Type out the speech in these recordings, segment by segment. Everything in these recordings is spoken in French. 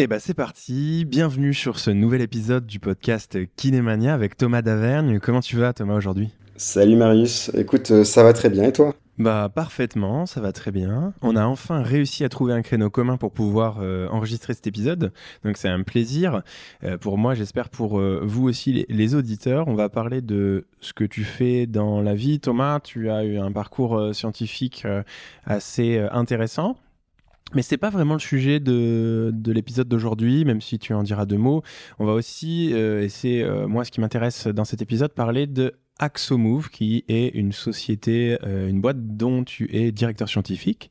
eh bah c'est parti, bienvenue sur ce nouvel épisode du podcast Kinémania avec Thomas Davergne. Comment tu vas Thomas aujourd'hui? Salut Marius, écoute, euh, ça va très bien et toi? Bah parfaitement, ça va très bien. On a enfin réussi à trouver un créneau commun pour pouvoir euh, enregistrer cet épisode, donc c'est un plaisir euh, pour moi, j'espère pour vous aussi les, les, auditeurs. On va parler de ce que tu fais dans la vie. Thomas, tu as eu un parcours scientifique assez intéressant. Mais c'est pas vraiment le sujet de, de l'épisode d'aujourd'hui, même si tu en diras deux mots. On va aussi, euh, et c'est euh, moi ce qui m'intéresse dans cet épisode, parler de Axomove, qui est une société, euh, une boîte dont tu es directeur scientifique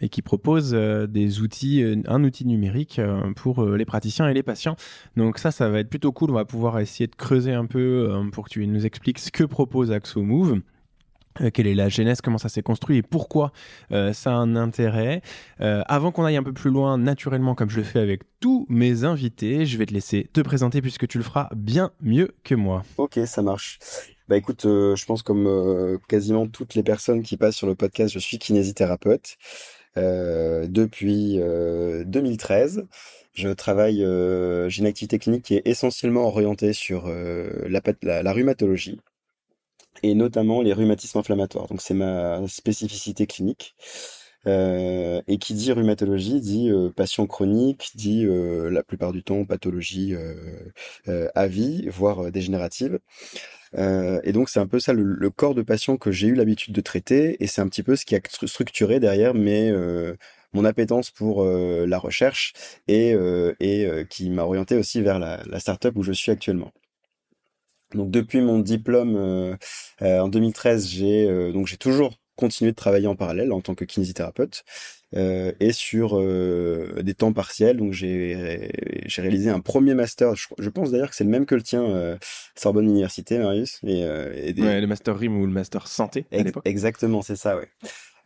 et qui propose des outils, un outil numérique pour les praticiens et les patients. Donc ça, ça va être plutôt cool. On va pouvoir essayer de creuser un peu pour que tu nous expliques ce que propose Axomove. Euh, quelle est la genèse, comment ça s'est construit et pourquoi euh, ça a un intérêt. Euh, avant qu'on aille un peu plus loin, naturellement, comme je le fais avec tous mes invités, je vais te laisser te présenter puisque tu le feras bien mieux que moi. Ok, ça marche. Bah écoute, je pense comme quasiment toutes les personnes qui passent sur le podcast, je suis kinésithérapeute depuis 2013. Je travaille, j'ai une activité clinique qui est essentiellement orientée sur la rhumatologie et notamment les rhumatismes inflammatoires. Donc c'est ma spécificité clinique. Euh, et qui dit rhumatologie dit euh, patient chronique, dit euh, la plupart du temps pathologie à vie, voire dégénérative. et donc c'est un peu ça le, corps de patient que j'ai eu l'habitude de traiter, et c'est un petit peu ce qui a structuré derrière mes mon appétence pour la recherche et, et qui m'a orienté aussi vers la, la startup où je suis actuellement. Donc depuis mon diplôme euh, euh, en 2013, j'ai euh, donc j'ai toujours continué de travailler en parallèle en tant que kinésithérapeute et sur des temps partiels. Donc j'ai j'ai réalisé un premier master. Je, pense d'ailleurs que c'est le même que le tien, Sorbonne Université, Marius. Et, et ouais, le master RIM ou le master santé à. Exactement, c'est ça, ouais.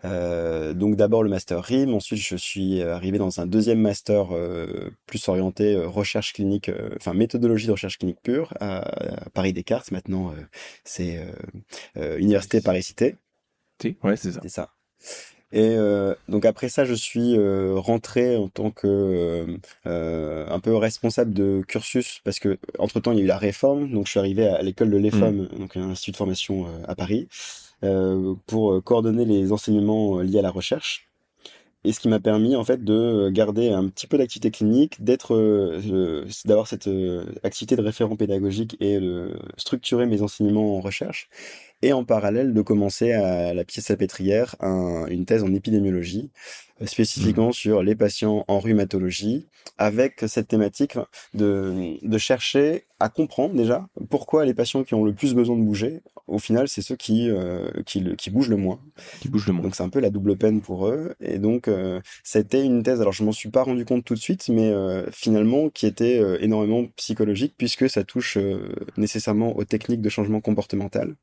Euh, donc d'abord le master RIM, ensuite je suis arrivé dans un deuxième master euh, plus orienté euh, recherche clinique, enfin méthodologie de recherche clinique pure à, Paris Descartes. Maintenant c'est Université Paris Cité. Ouais, c'est ça. C'est ça. Et donc après ça, je suis rentré en tant que un peu responsable de cursus parce que entre temps il y a eu la réforme, donc je suis arrivé à, l'école de l'EFOM, mmh. donc un institut de formation à Paris. Euh, pour euh, coordonner les enseignements euh, liés à la recherche et ce qui m'a permis en fait de garder un petit peu d'activité clinique, d'être, d'avoir cette activité de référent pédagogique et de structurer mes enseignements en recherche, et en parallèle de commencer à la pièce salpêtrière un, une thèse en épidémiologie, spécifiquement mmh. sur les patients en rhumatologie, avec cette thématique de, de chercher à comprendre déjà pourquoi les patients qui ont le plus besoin de bouger, au final, c'est ceux qui, euh, qui, qui, bougent le moins. Qui bougent le moins. Donc c'est un peu la double peine pour eux. Et donc euh, c'était une thèse, alors je m'en suis pas rendu compte tout de suite, mais euh, finalement qui était euh, énormément psychologique puisque ça touche nécessairement aux techniques de changement comportemental.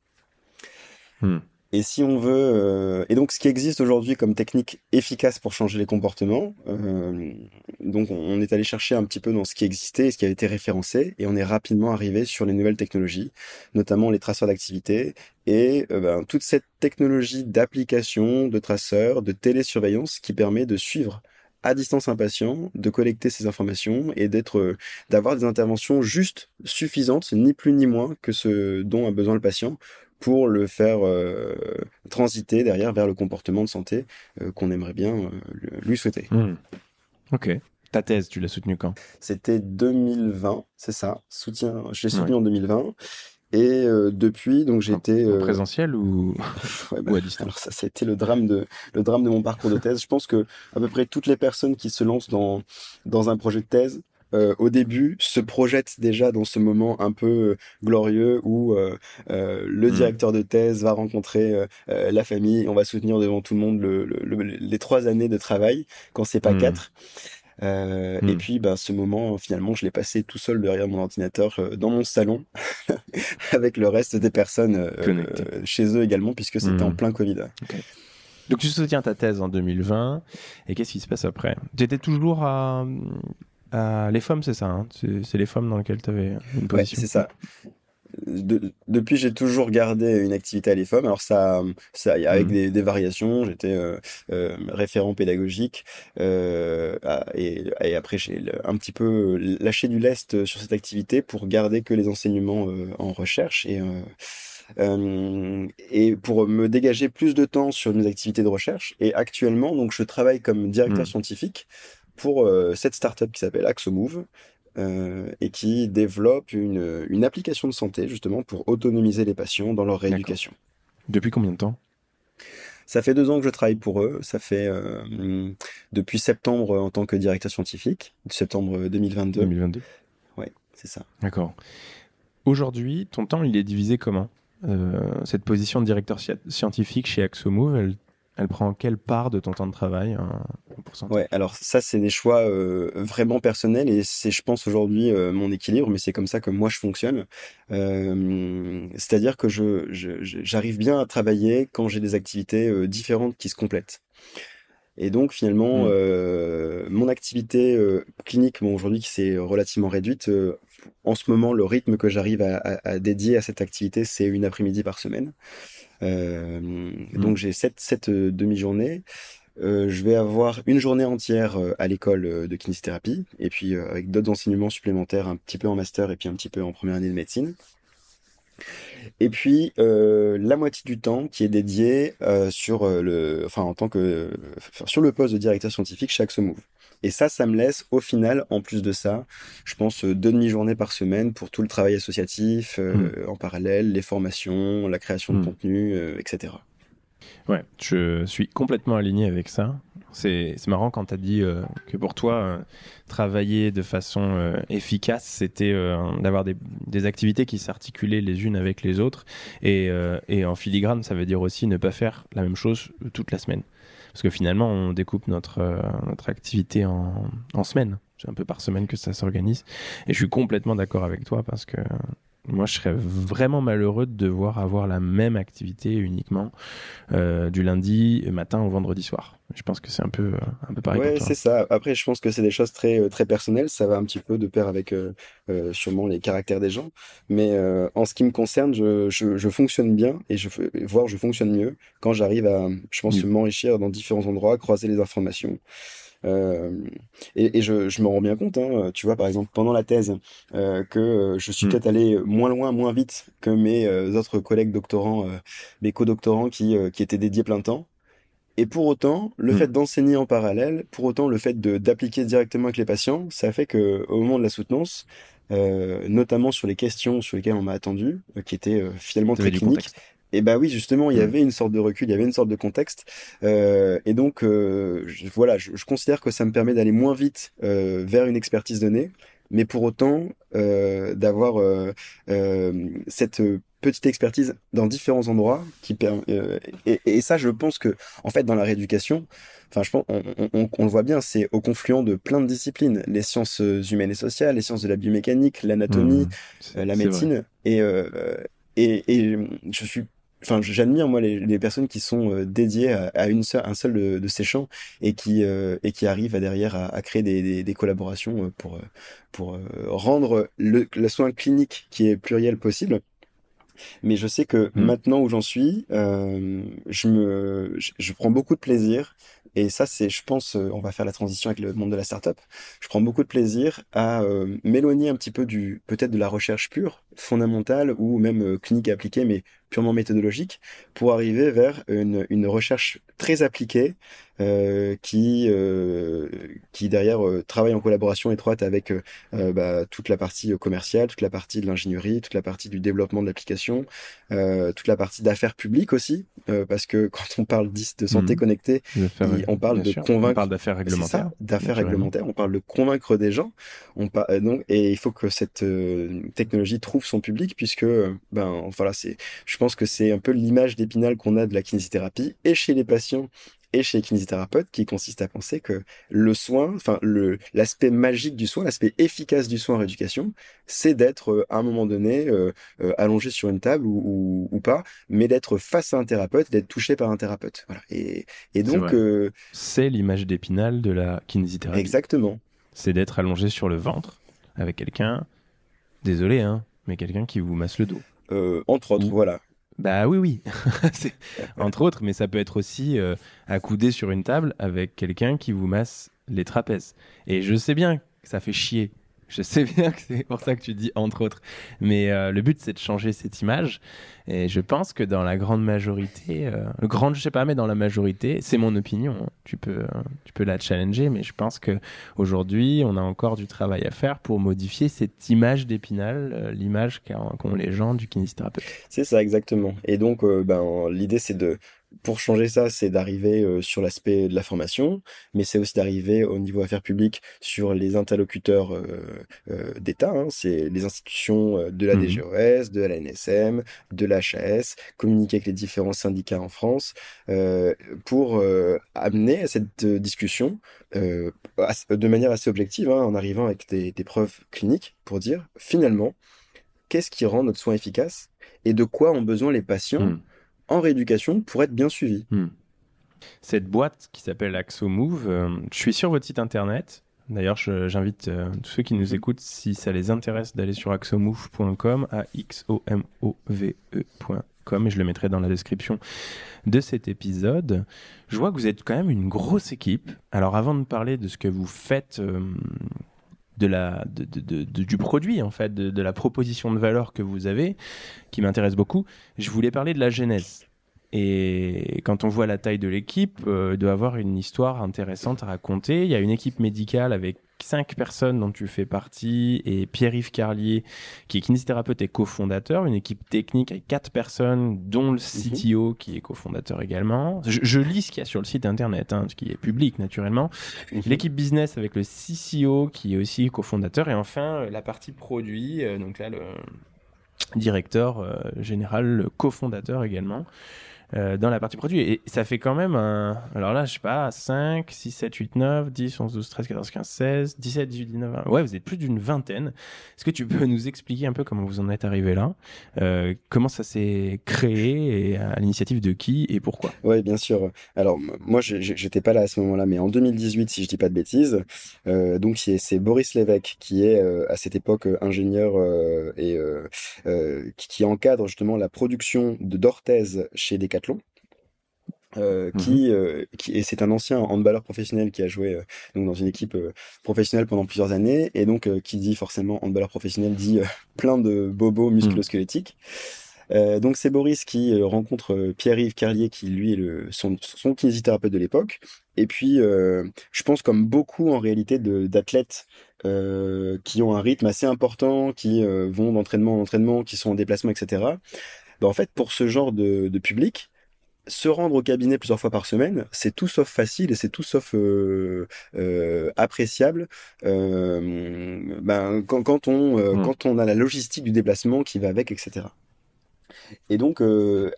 Hmm. Et si on veut, euh, et donc ce qui existe aujourd'hui comme technique efficace pour changer les comportements, euh, donc on est allé chercher un petit peu dans ce qui existait, ce qui avait été référencé, et on est rapidement arrivé sur les nouvelles technologies, notamment les traceurs d'activité et euh, ben, toute cette technologie d'application, de traceurs, de télésurveillance qui permet de suivre à distance un patient, de collecter ces informations et d'être, d'avoir des interventions justes, suffisantes, ni plus ni moins que ce dont a besoin le patient pour le faire euh, transiter derrière vers le comportement de santé euh, qu'on aimerait bien euh, lui souhaiter. Hmm. Ok. Ta thèse, tu l'as soutenue quand? C'était 2020, c'est ça. Soutien, je l'ai soutenue en 2020. Et depuis, donc j'ai été en présentiel ou... ouais, bah, ou à distance? Alors ça, ça a été le drame de le drame de mon parcours de thèse. Je pense que à peu près toutes les personnes qui se lancent dans dans un projet de thèse euh, au début se projette déjà dans ce moment un peu euh, glorieux où euh, le hmm. directeur de thèse va rencontrer la famille, on va soutenir devant tout le monde les trois années de travail quand c'est pas hmm. quatre. Et hmm. puis, ben, ce moment, finalement, je l'ai passé tout seul derrière mon ordinateur dans mon salon, avec le reste des personnes chez eux également, puisque c'était en plein Covid. Donc, tu soutiens ta thèse en 2020, et qu'est-ce qui se passe après? Tu étais toujours à, les femmes, c'est ça. Hein. c'est les femmes dans lesquelles tu avais une position. c'est ça. depuis, j'ai toujours gardé une activité à les femmes. Alors ça, ça avec mm. des, variations. J'étais euh, euh, référent pédagogique euh, et, et, après j'ai un petit peu lâché du lest sur cette activité pour garder que les enseignements en recherche et et pour me dégager plus de temps sur mes activités de recherche. Et actuellement, donc, je travaille comme directeur mm. scientifique pour euh, cette startup qui s'appelle AxoMove euh, et qui développe une, une, application de santé justement pour autonomiser les patients dans leur rééducation. Depuis combien de temps? Ça fait deux ans que je travaille pour eux. Ça fait euh, depuis septembre en tant que directeur scientifique, septembre 2022. 2022. Ouais, c'est ça. D'accord. Aujourd'hui, ton temps, il est divisé comment? Cette position de directeur scientifique chez AxoMove, elle elle prend quelle part de ton temps de travail Ouais, alors ça, c'est des choix euh, vraiment personnels et c'est, je pense, aujourd'hui euh, mon équilibre, mais c'est comme ça que moi je fonctionne. Euh, c'est-à-dire que je, j'arrive bien à travailler quand j'ai des activités différentes qui se complètent. Et donc finalement, mmh. mon activité clinique, bon, aujourd'hui qui s'est relativement réduite, en ce moment, le rythme que j'arrive à, à dédier à cette activité, c'est une après-midi par semaine. Euh, mmh. Donc j'ai sept, sept euh, demi-journées. Euh, je vais avoir une journée entière à l'école de kinésithérapie et puis avec d'autres enseignements supplémentaires, un petit peu en master et puis un petit peu en première année de médecine. Et puis la moitié du temps qui est dédié sur le, enfin en tant que sur le poste de directeur scientifique chez AxoMove. Et ça, ça me laisse au final, en plus de ça, je pense deux demi-journées par semaine pour tout le travail associatif euh, hmm. en parallèle, les formations, la création de hmm. contenu, euh, etc. Ouais, je suis complètement aligné avec ça. C'est marrant quand tu as dit euh, que pour toi, travailler de façon efficace, c'était d'avoir des, des, activités qui s'articulaient les unes avec les autres. Et, et, en filigrane, ça veut dire aussi ne pas faire la même chose toute la semaine. Parce que finalement, on découpe notre, euh, notre activité en, en semaines. C'est un peu par semaine que ça s'organise. Et je suis complètement d'accord avec toi parce que moi, je serais vraiment malheureux de devoir avoir la même activité uniquement euh, du lundi matin au vendredi soir. Je pense que c'est un peu, euh, un peu pareil. Ouais, c'est ça. Après, je pense que c'est des choses très, euh, très personnelles. Ça va un petit peu de pair avec euh, euh sûrement les caractères des gens. Mais en ce qui me concerne, je, je, je, fonctionne bien et je, voire je fonctionne mieux quand j'arrive à, je pense, mmh. m'enrichir dans différents endroits, croiser les informations. Euh, et, et je, je me rends bien compte, hein, tu vois, par exemple, pendant la thèse, euh, que je suis mm. peut-être allé moins loin, moins vite que mes euh, autres collègues doctorants, mes co-doctorants qui, qui étaient dédiés plein temps. Et pour autant, le mm. fait d'enseigner en parallèle, pour autant le fait d'appliquer directement avec les patients, ça fait que au moment de la soutenance, euh, notamment sur les questions sur lesquelles on m'a attendu, qui étaient finalement très cliniques, et bah oui, justement, il y mm. avait une sorte de recul, il y avait une sorte de contexte. Euh, et donc, euh, je, voilà, je, je, considère que ça me permet d'aller moins vite euh, vers une expertise donnée, mais pour autant euh, d'avoir euh, euh, cette petite expertise dans différents endroits qui et, et, ça, je pense que en fait, dans la rééducation, enfin, je pense, on, on, on le voit bien, c'est au confluent de plein de disciplines, les sciences humaines et sociales, les sciences de la biomécanique, l'anatomie, mmh, la médecine, et, et, et je suis enfin, j'admire moi les, personnes qui sont dédiées à, une seule, un seul de, ces champs et qui et qui arrivent à derrière à, créer des, collaborations pour pour rendre le, le soin clinique qui est pluriel possible mais je sais que mmh. maintenant où j'en suis, euh, je me, je, prends beaucoup de plaisir. Et ça, c'est, je pense, euh, on va faire la transition avec le monde de la startup. Je prends beaucoup de plaisir à euh, m'éloigner un petit peu du, peut-être de la recherche pure, fondamentale ou même euh, clinique appliquée, mais purement méthodologique, pour arriver vers une, une recherche très appliquée euh, qui euh, qui derrière euh, travaille en collaboration étroite avec bah, toute la partie commerciale, toute la partie de l'ingénierie, toute la partie du développement de l'application, toute la partie d'affaires publiques aussi, parce que quand on parle de santé mmh. connectée, on parle de convaincre, on parle d'affaires réglementaires, d'affaires réglementaires, on parle de convaincre des gens, on donc et il faut que cette technologie trouve son public puisque ben voilà c'est, je pense que c'est un peu l'image d'épinal qu'on a de la kinésithérapie et chez les patients et chez les kinésithérapeutes qui consiste à penser que le soin, enfin le l'aspect magique du soin, l'aspect efficace du soin en rééducation, c'est d'être euh, à un moment donné euh, euh, allongé sur une table ou, ou, pas, mais d'être face à un thérapeute, d'être touché par un thérapeute. Voilà. Et, et donc c'est l'image d'épinal de la kinésithérapie. Exactement. C'est d'être allongé sur le ventre avec quelqu'un, désolé hein, mais quelqu'un qui vous masse le dos. entre autres, voilà. Bah oui, oui. Entre autres, mais ça peut être aussi euh, accoudé sur une table avec quelqu'un qui vous masse les trapèzes. Et je sais bien que ça fait chier je sais bien que c'est pour ça que tu dis entre autres. Mais euh, le but, c'est de changer cette image. Et je pense que dans la grande majorité, euh, je sais pas, mais dans la majorité, c'est mon opinion. Hein. Tu peux, euh, tu peux la challenger, mais je pense que aujourd'hui, on a encore du travail à faire pour modifier cette image d'Épinal, l'image qu'ont les gens du kinésithérapeute. C'est ça, exactement. Et donc, ben, l'idée, c'est de pour changer ça, c'est d'arriver euh, sur l'aspect de la formation, mais c'est aussi d'arriver au niveau affaires publiques sur les interlocuteurs euh, euh, d'État. Hein. c'est les institutions de la mmh DGOS, de la NSM, de l'HAS, communiquer avec les différents syndicats en France pour amener à cette discussion de manière assez objective, hein, en arrivant avec des, des preuves cliniques pour dire finalement qu'est-ce qui rend notre soin efficace et de quoi ont besoin les patients. Mmh en rééducation pour être bien suivi. Hmm. Cette boîte qui s'appelle AxoMove, euh, je suis sur votre site internet. D'ailleurs, j'invite euh, tous ceux qui nous mhm. écoutent, si ça les intéresse, d'aller sur axomove.com, a x o m o v ecom et je le mettrai dans la description de cet épisode. Je vois que vous êtes quand même une grosse équipe. Alors, avant de parler de ce que vous faites euh, de la, du produit, en fait, de, la proposition de valeur que vous avez, qui m'intéresse beaucoup. Je voulais parler de la genèse. Et quand on voit la taille de l'équipe, euh, il doit avoir une histoire intéressante à raconter. Il y a une équipe médicale avec cinq personnes dont tu fais partie et Pierre-Yves Carlier qui est kinésithérapeute et cofondateur, une équipe technique avec quatre personnes dont le mhm. CTO qui est cofondateur également. Je, lis ce qu'il y a sur le site internet, hein, ce qui est public naturellement. Mhm. L'équipe business avec le CCO qui est aussi cofondateur et enfin euh, la partie produit, euh, donc là le directeur euh, général, le cofondateur également. Euh, dans la partie produit. Et ça fait quand même un. Alors là, je sais pas, 5, 6, 7, 8, 9, 10, 11, 12, 13, 14, 15, 16, 17, 18, 19, 20. Ouais, vous êtes plus d'une vingtaine. Est-ce que tu peux nous expliquer un peu comment vous en êtes arrivé là euh, Comment ça s'est créé et à l'initiative de qui et pourquoi? Oui, bien sûr. Alors, moi, j'étais pas là à ce moment-là, mais en 2018, si je dis pas de bêtises, euh, donc c'est Boris Lévesque qui est à cette époque ingénieur et qui, qui, encadre justement la production de d'orthèses chez Decathlon euh, mhm. qui, euh, qui, et c'est un ancien handballeur professionnel qui a joué euh, donc dans une équipe professionnelle pendant plusieurs années et donc qui dit forcément handballeur professionnel dit plein de bobos musculo-squelettiques. Mhm. donc c'est Boris qui rencontre Pierre-Yves Carlier qui lui est le, son, son kinésithérapeute de l'époque et puis je pense comme beaucoup en réalité d'athlètes qui ont un rythme assez important, qui vont d'entraînement en entraînement, qui sont en déplacement, etc. Ben, en fait pour ce genre de, de public se rendre au cabinet plusieurs fois par semaine, c'est tout sauf facile et c'est tout sauf euh, euh, appréciable. Euh, ben, quand, quand on mmh. quand on a la logistique du déplacement qui va avec, etc. Et donc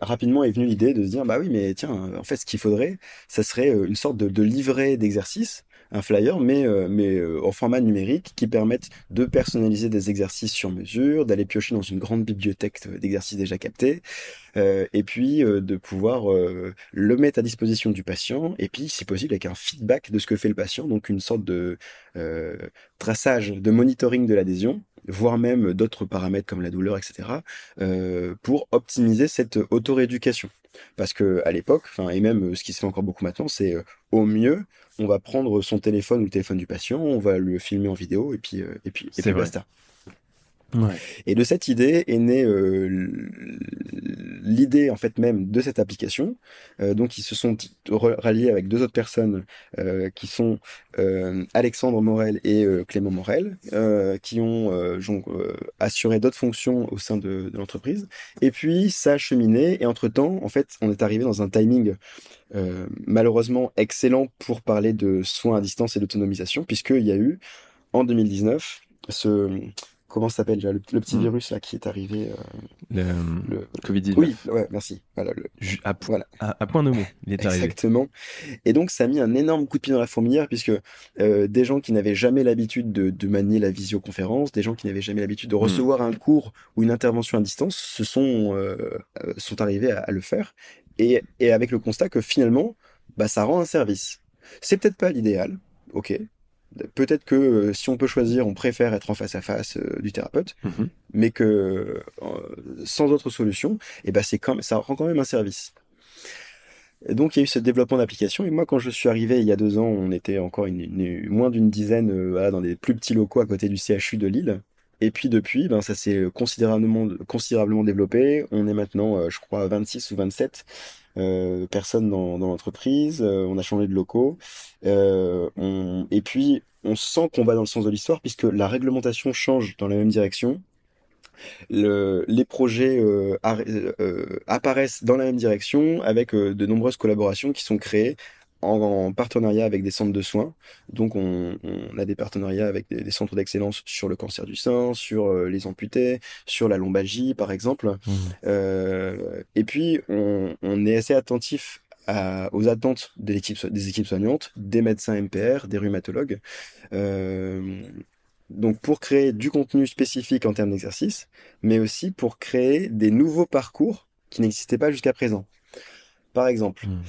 rapidement est venue l'idée de se dire bah oui mais tiens en fait ce qu'il faudrait, ça serait une sorte de, de livret d'exercice un flyer, mais, euh, mais en format numérique, qui permettent de personnaliser des exercices sur mesure, d'aller piocher dans une grande bibliothèque d'exercices déjà captés, et puis de pouvoir le mettre à disposition du patient, et puis, si possible, avec un feedback de ce que fait le patient, donc une sorte de traçage, de monitoring de l'adhésion, voire même d'autres paramètres comme la douleur, etc., euh, pour optimiser cette autorééducation. Parce que à l'époque, enfin et même ce qui se fait encore beaucoup maintenant, c'est euh, au mieux, on va prendre son téléphone ou le téléphone du patient, on va le filmer en vidéo et puis euh, et puis et puis basta. Et de cette idée est née euh, l'idée en fait même de cette application. Euh, donc ils se sont ralliés avec deux autres personnes euh, qui sont Alexandre Morel et Clément Morel, qui ont assuré d'autres fonctions au sein de, de l'entreprise. Et puis ça a cheminé et entre temps en fait on est arrivé dans un timing malheureusement excellent pour parler de soins à distance et d'autonomisation puisqu'il y a eu en 2019 ce comment ça s'appelle déjà le, petit hmm. virus là qui est arrivé euh, le, Covid-19. Oui, ouais, merci. Voilà, le, à, voilà. À, point de mot, il est arrivé. Exactement. Et donc ça a mis un énorme coup de pied dans la fourmilière puisque euh, des gens qui n'avaient jamais l'habitude de, de, manier la visioconférence, des gens qui n'avaient jamais l'habitude de hmm. recevoir un cours ou une intervention à distance, se sont euh, sont arrivés à, à, le faire et, et avec le constat que finalement, bah ça rend un service. C'est peut-être pas l'idéal, ok, Peut-être que euh, si on peut choisir, on préfère être en face à face euh, du thérapeute, mhm. mais que euh, sans autre solution, et eh ben c'est quand ça rend quand même un service. donc il y a eu ce développement d'application et moi quand je suis arrivé il y a deux ans, on était encore une, moins d'une dizaine dans des plus petits locaux à côté du CHU de Lille. Et puis depuis, ben ça s'est considérablement considérablement développé. On est maintenant, je crois, 26 ou 27 euh, personnes dans, l'entreprise, euh, on a changé de locaux, euh, et puis on sent qu'on va dans le sens de l'histoire puisque la réglementation change dans la même direction. Le, les projets euh, apparaissent dans la même direction avec de nombreuses collaborations qui sont créées en, partenariat avec des centres de soins. Donc, on, a des partenariats avec des, centres d'excellence sur le cancer du sein, sur euh, les amputés, sur la lombalgie, par exemple. Mmh. Euh, et puis, on, est assez attentif aux attentes de des équipes soignantes, des médecins MPR, des rhumatologues. Euh, donc pour créer du contenu spécifique en termes d'exercice, mais aussi pour créer des nouveaux parcours qui n'existaient pas jusqu'à présent. Par exemple, mmh.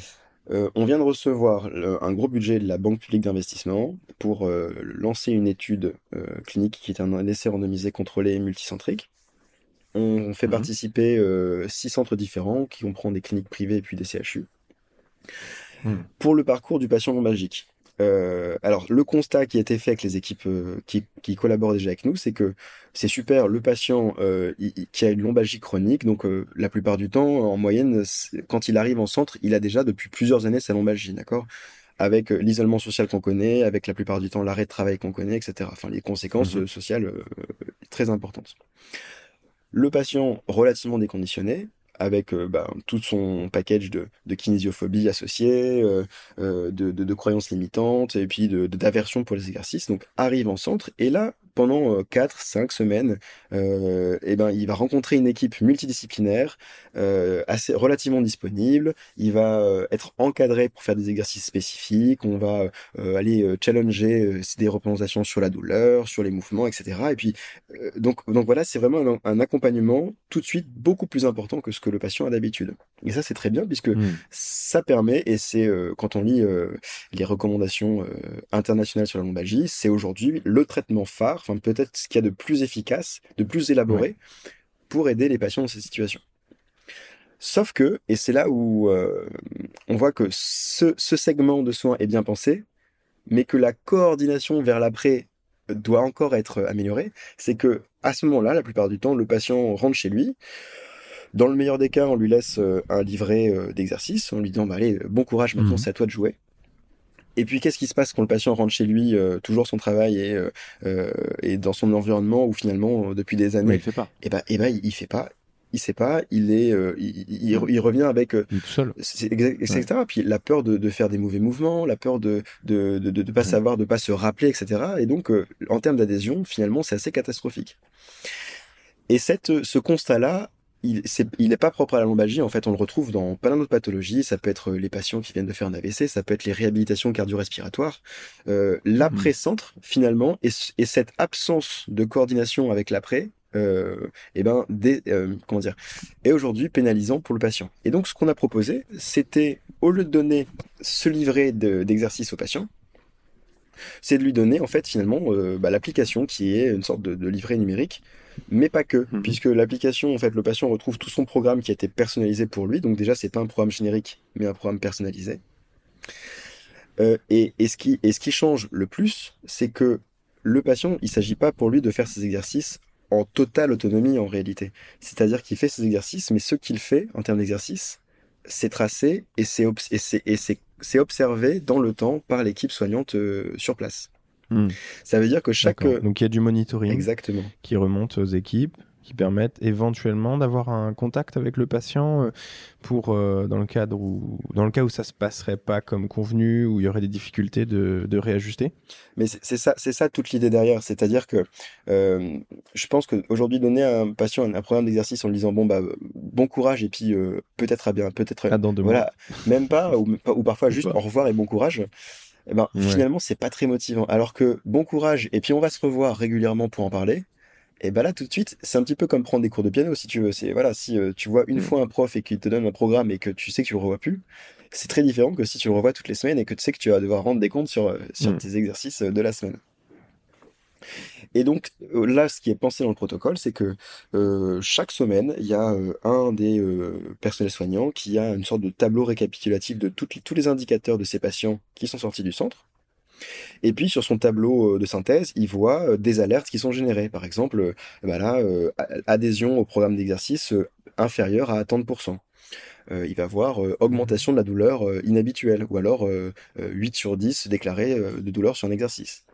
Euh, on vient de recevoir un gros budget de la Banque publique d'investissement pour euh, lancer une étude euh, clinique qui est un, essai randomisé contrôlé et multicentrique. On fait mhm. participer six centres différents qui comprennent des cliniques privées et puis des CHU. Mhm. Pour le parcours du patient lombalgique. Euh, alors, le constat qui a été fait avec les équipes euh, qui, qui, collaborent déjà avec nous, c'est que c'est super, le patient euh, qui a une lombalgie chronique, donc la plupart du temps, en moyenne, quand il arrive en centre, il a déjà depuis plusieurs années sa lombalgie, d'accord? Avec l'isolement social qu'on connaît, avec la plupart du temps l'arrêt de travail qu'on connaît, etc. Enfin, les conséquences mmh sociales très importantes. Le patient relativement déconditionné, avec euh, bah, tout son package de, kinésiophobie associée, euh, euh, de, de, de, croyances limitantes et puis d'aversion pour les exercices. Donc arrive en centre et là, pendant 4, 5 semaines, euh, et ben, il va rencontrer une équipe multidisciplinaire, euh, assez, relativement disponible. Il va être encadré pour faire des exercices spécifiques. On va aller challenger des représentations sur la douleur, sur les mouvements, etc. Et puis, donc, donc voilà, c'est vraiment un, un, accompagnement tout de suite beaucoup plus important que ce que le patient a d'habitude. Et ça, c'est très bien puisque hmm. ça permet, et c'est euh, quand on lit euh, les recommandations euh, internationales sur la lombalgie, c'est aujourd'hui le traitement phare, enfin peut-être ce qu'il y a de plus efficace, de plus élaboré pour aider les patients dans ces situations. Sauf que, et c'est là où on voit que ce, ce segment de soins est bien pensé, mais que la coordination vers l'après doit encore être améliorée, c'est que à ce moment-là, la plupart du temps, le patient rentre chez lui, dans le meilleur des cas, on lui laisse euh, un livret euh, d'exercice en lui disant bah, allez, bon courage, maintenant mhm. c'est à toi de jouer. Et puis qu'est-ce qui se passe quand le patient rentre chez lui, euh, toujours son travail et, et dans son environnement où finalement depuis des années, il fait pas. Et eh ben, et ben il fait pas, il sait pas, il est, il, il, revient avec tout seul, etc. Puis la peur de, de, faire des mauvais mouvements, la peur de de de, de, pas savoir, de pas se rappeler, etc. Et donc en termes d'adhésion, finalement, c'est assez catastrophique. Et cette ce constat-là il n'est pas propre à la lombalgie. En fait, on le retrouve dans plein d'autres pathologies. Ça peut être les patients qui viennent de faire un AVC, ça peut être les réhabilitations cardio-respiratoires. Euh, L'après-centre, finalement, et, cette absence de coordination avec l'après, euh, et eh ben, des, euh, comment dire, est aujourd'hui pénalisant pour le patient. Et donc, ce qu'on a proposé, c'était, au lieu de donner ce livret d'exercice au patient, c'est de lui donner en fait finalement euh, bah, l'application qui est une sorte de, livret numérique, mais pas que, mhm. puisque l'application en fait le patient retrouve tout son programme qui a été personnalisé pour lui, donc déjà c'est pas un programme générique, mais un programme personnalisé. Euh, et, ce qui, et ce qui change le plus, c'est que le patient, il s'agit pas pour lui de faire ses exercices en totale autonomie en réalité. C'est-à-dire qu'il fait ses exercices, mais ce qu'il fait en termes d'exercice, c'est tracé et c'est c'est observé dans le temps par l'équipe soignante euh, sur place. Hmm. Ça veut dire que chaque... Donc il y a du monitoring Exactement. qui remonte aux équipes qui permettent éventuellement d'avoir un contact avec le patient euh, pour euh, dans le cadre où dans le cas où ça se passerait pas comme convenu où il y aurait des difficultés de, de réajuster. Mais c'est ça c'est ça toute l'idée derrière, c'est-à-dire que euh, je pense qu'aujourd'hui donner à un patient un, programme d'exercice en lui disant bon bah bon courage et puis peut-être à bien peut-être à dans deux voilà même pas ou, ou parfois juste au revoir et bon courage. Eh ben, finalement, c'est pas très motivant. Alors que bon courage, et puis on va se revoir régulièrement pour en parler, et ben là, tout de suite, c'est un petit peu comme prendre des cours de piano, si tu veux. C'est voilà, si euh, tu vois une mm. fois un prof et qu'il te donne un programme et que tu sais que tu le revois plus, c'est très différent que si tu le revois toutes les semaines et que tu sais que tu vas devoir rendre des comptes sur, euh, sur mm. tes exercices euh, de la semaine. Et donc là, ce qui est pensé dans le protocole, c'est que chaque semaine, il y a un des personnels soignants qui a une sorte de tableau récapitulatif de tous les indicateurs de ces patients qui sont sortis du centre. Et puis sur son tableau euh, de synthèse, il voit euh, des alertes qui sont générées. Par exemple, euh, bah là, adhésion au programme d'exercice inférieur à 30%. il va voir augmentation de la douleur inhabituelle, ou alors 8 sur 10 déclarés de douleur sur un exercice.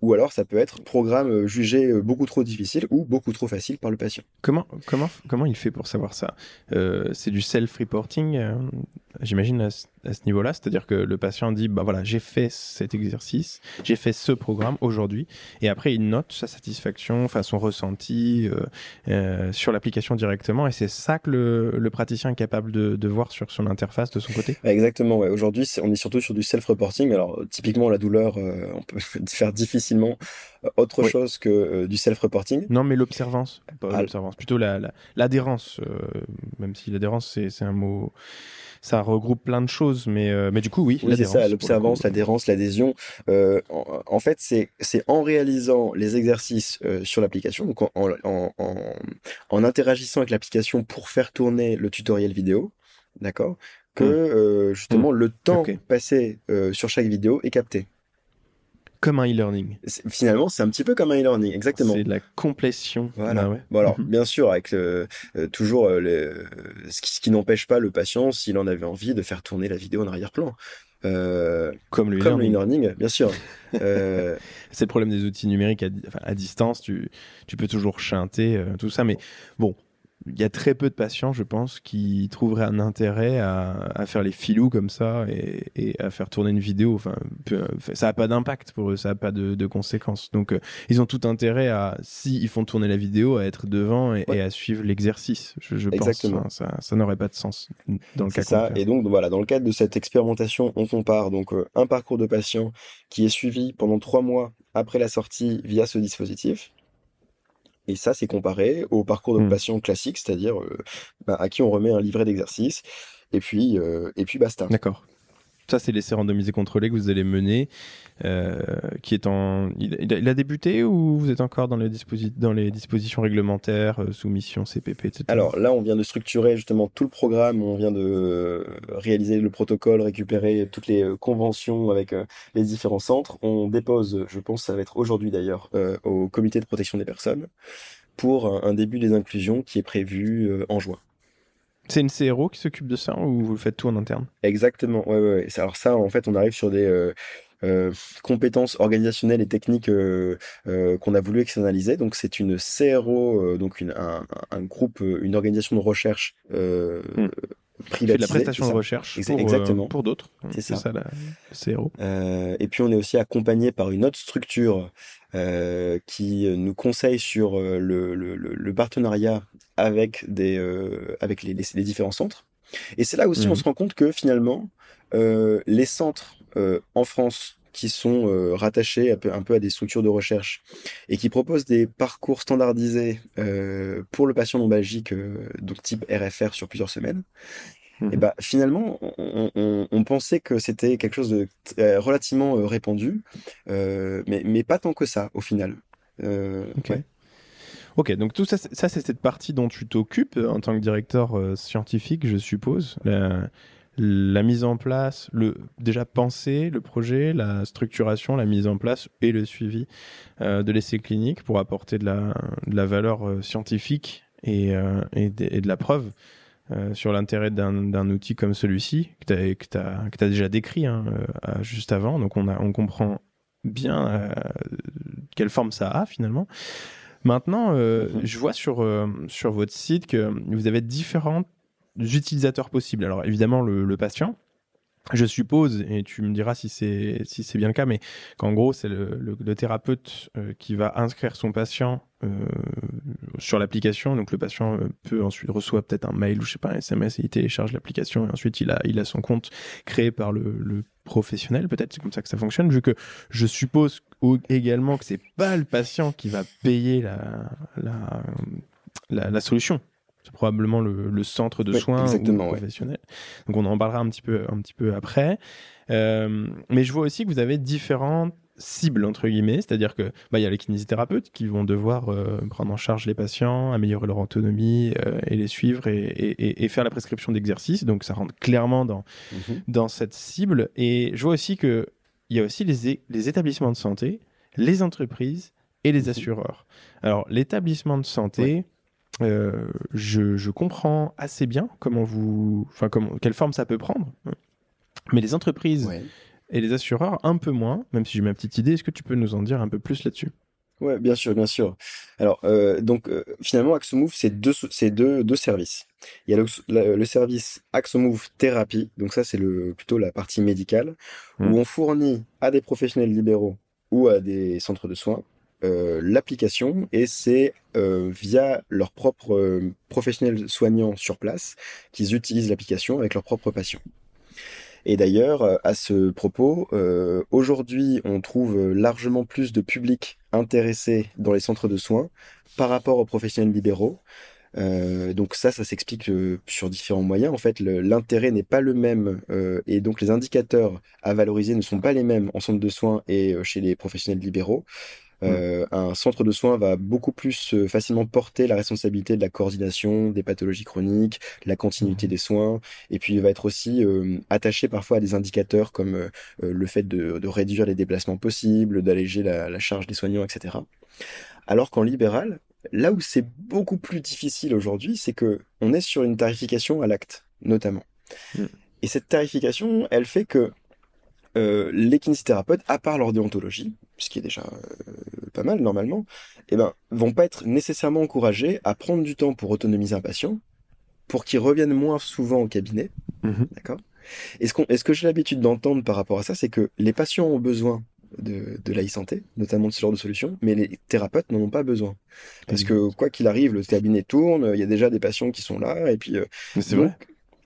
Ou alors ça peut être programme jugé beaucoup trop difficile ou beaucoup trop facile par le patient. Comment, il fait pour savoir ça? C'est du self-reporting, j'imagine, à, ce niveau-là. C'est-à-dire que le patient dit, bah voilà, j'ai fait cet exercice, j'ai fait ce programme aujourd'hui, et après il note sa satisfaction, enfin son ressenti euh, euh, sur l'application directement, et c'est ça que le, praticien est capable de, voir sur son interface de son côté. Exactement, ouais. Aujourd'hui, on est surtout sur du self-reporting. Alors typiquement, la douleur, euh, on peut faire difficilement autre chose que du self-reporting. Non, mais l'observance, pas ah, l'observance, plutôt l'adhérence, la, même si l'adhérence c'est un mot ça regroupe plein de choses, mais, euh, mais du coup, oui. c'est ça, l'observance, l'adhérence, l'adhésion. Euh, en, fait, c'est en réalisant les exercices euh, sur l'application, donc en, en, en, interagissant avec l'application pour faire tourner le tutoriel vidéo, d'accord, que mmh. justement mmh. le temps passé sur chaque vidéo est capté comme un e-learning. Finalement, c'est un petit peu comme un e-learning, exactement. C'est de la complétion. Voilà. Bah bon alors, mhm. bien sûr, avec euh, toujours euh, ce qui, n'empêche pas le patient, s'il en avait envie, de faire tourner la vidéo en arrière-plan. Euh, comme le e-learning, bien sûr. c'est le problème des outils numériques à, à distance. Tu, tu peux toujours chanter tout ça, mais bon, il y a très peu de patients, je pense, qui trouveraient un intérêt à, faire les filous comme ça et, à faire tourner une vidéo. Enfin, ça n'a pas d'impact pour eux, ça n'a pas de, conséquences. Donc, euh, ils ont tout intérêt à, si ils font tourner la vidéo, à être devant et, à suivre l'exercice. Je, Exactement. pense, ça, ça n'aurait pas de sens dans le cas. ça. Et donc, voilà, dans le cadre de cette expérimentation, on compare donc euh, un parcours de patient qui est suivi pendant trois mois après la sortie via ce dispositif et ça, c'est comparé au parcours de mmh. patient classique, c'est-à-dire euh, bah, à qui on remet un livret d'exercice, et puis, euh, et puis basta. D'accord. Ça, c'est l'essai randomisé contrôlé que vous allez mener, euh, qui est en. Il, a, débuté ou vous êtes encore dans les, dans les dispositions réglementaires, euh, soumission CPP, etc. Alors là, on vient de structurer justement tout le programme, on vient de réaliser le protocole, récupérer toutes les euh, conventions avec les différents centres. On dépose, je pense, ça va être aujourd'hui d'ailleurs, au comité de protection des personnes pour un début des inclusions qui est prévu en juin. C'est une CRO qui s'occupe de ça ou vous faites tout en interne? Exactement, ouais, ouais. Alors ça, en fait, on arrive sur des euh, euh, compétences organisationnelles et techniques euh, qu'on a voulu externaliser. Donc c'est une CRO, donc une, un, groupe, une organisation de recherche. Hmm. Privatiser. de la prestation de recherche pour, Exactement. pour d'autres. C'est ça. ça la, CRO. et puis on est aussi accompagné par une autre structure qui nous conseille sur le, le, le, partenariat avec, des, avec les, les, différents centres. Et c'est là aussi on mmh. se rend compte que finalement, les centres en France qui sont euh, rattachés un peu, un peu, à des structures de recherche et qui proposent des parcours standardisés euh, pour le patient non bagique, euh, donc type RFR sur plusieurs semaines. Et mhm. bah finalement, on, on, pensait que c'était quelque chose de relativement répandu, mais, mais pas tant que ça au final. ok. Ok, donc tout ça, ça c'est cette partie dont tu t'occupes en tant que directeur scientifique, je suppose la mise en place, le déjà penser le projet, la structuration, la mise en place et le suivi euh, de l'essai clinique pour apporter de la, de la valeur euh, scientifique et, euh, et, de, et, de, la preuve sur l'intérêt d'un outil comme celui-ci que tu as, as, déjà décrit hein, juste avant. Donc on, a, on comprend bien quelle forme ça a finalement. Maintenant, mm-hmm. je vois sur, sur votre site que vous avez différentes utilisateurs possibles. Alors évidemment le, patient, je suppose, et tu me diras si c'est si c'est bien le cas, mais qu'en gros c'est le, thérapeute euh, qui va inscrire son patient euh, sur l'application. Donc le patient euh, peut ensuite reçoit peut-être un mail ou je sais pas un SMS et il télécharge l'application et ensuite il a il a son compte créé par le, professionnel. Peut-être c'est comme ça que ça fonctionne. Vu que je suppose également que c'est pas le patient qui va payer la, la, la solution c'est probablement le, centre de soins professionnel. Donc on en parlera un petit peu, un petit peu après. Euh, mais je vois aussi que vous avez différentes cibles entre guillemets, c'est-à-dire que bah y a les kinésithérapeutes qui vont devoir euh, prendre en charge les patients, améliorer leur autonomie euh, et les suivre et, et, et faire la prescription d'exercices. Donc ça rentre clairement dans mhm. dans cette cible. Et je vois aussi que il y a aussi les, les établissements de santé, les entreprises et les mhm. assureurs. Alors l'établissement de santé. Euh, je, comprends assez bien comment vous, enfin, comment, quelle forme ça peut prendre. Mais les entreprises et les assureurs, un peu moins, même si j'ai ma petite idée. Est-ce que tu peux nous en dire un peu plus là-dessus? Ouais, bien sûr, bien sûr. Alors, euh, donc, euh, finalement, AxoMove, c'est deux, c'est deux, deux services. Il y a le, le service AxoMove Thérapie, donc ça, c'est le, plutôt la partie médicale, où mmh. on fournit à des professionnels libéraux ou à des centres de soins euh, l'application et c'est euh, via leurs propres euh, professionnels soignants sur place qu'ils utilisent l'application avec leurs propres patients. Et d'ailleurs, à ce propos, aujourd'hui, on trouve largement plus de public intéressé dans les centres de soins par rapport aux professionnels libéraux. donc ça, ça s'explique sur différents moyens. En fait, l'intérêt n'est pas le même et donc les indicateurs à valoriser ne sont pas les mêmes en centre de soins et chez les professionnels libéraux. Euh, un centre de soins va beaucoup plus euh, facilement porter la responsabilité de la coordination des pathologies chroniques, la continuité mmh. des soins, et puis il va être aussi euh, attaché parfois à des indicateurs comme le fait de, réduire les déplacements possibles, d'alléger la, charge des soignants, etc. Alors qu'en libéral, là où c'est beaucoup plus difficile aujourd'hui, c'est que on est sur une tarification à l'acte, notamment. Mmh. Et cette tarification, elle fait que les kinésithérapeutes, à part leur déontologie, ce qui est déjà euh, pas mal normalement, eh ben, vont pas être nécessairement encouragés à prendre du temps pour autonomiser un patient, pour qu'il revienne moins souvent au cabinet. Mhm. D'accord? Et ce, ce que j'ai l'habitude d'entendre par rapport à ça, c'est que les patients ont besoin de, de la santé notamment de ce genre de solution, mais les thérapeutes n'en ont pas besoin. Parce que quoi qu'il arrive, le cabinet tourne, il y a déjà des patients qui sont là, et puis... Euh, c'est vrai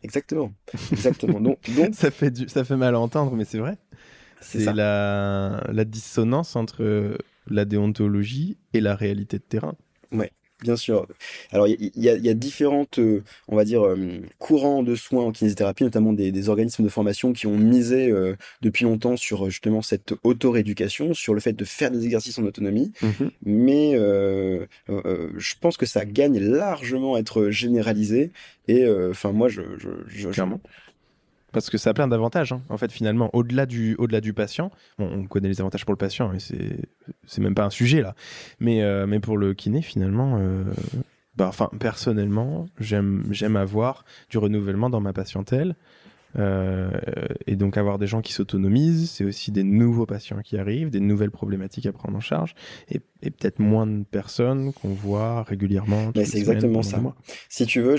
Exactement. Exactement. donc, donc... ça, fait du, ça fait mal à entendre, mais c'est vrai. C'est la, la dissonance entre la déontologie et la réalité de terrain. Ouais, bien sûr. Alors, il y, y, a différentes, euh, on va dire, euh, courants de soins en kinésithérapie, notamment des, des organismes de formation qui ont misé euh, depuis longtemps sur justement cette auto-rééducation, sur le fait de faire des exercices en autonomie. Mhm. Mais je pense que ça gagne largement à être généralisé. Et enfin, moi, je, je, je, Clairement parce que ça a plein d'avantages. Hein. En fait, finalement, au-delà du, au-delà du patient, on connaît les avantages pour le patient, et c'est, c'est même pas un sujet là. Mais, euh, mais pour le kiné, finalement, euh, bah, enfin, personnellement, j'aime, j'aime avoir du renouvellement dans ma patientèle. Euh, et donc avoir des gens qui s'autonomisent, c'est aussi des nouveaux patients qui arrivent, des nouvelles problématiques à prendre en charge, et, peut-être moins de personnes qu'on voit régulièrement. Mais c'est exactement ça. Si tu veux,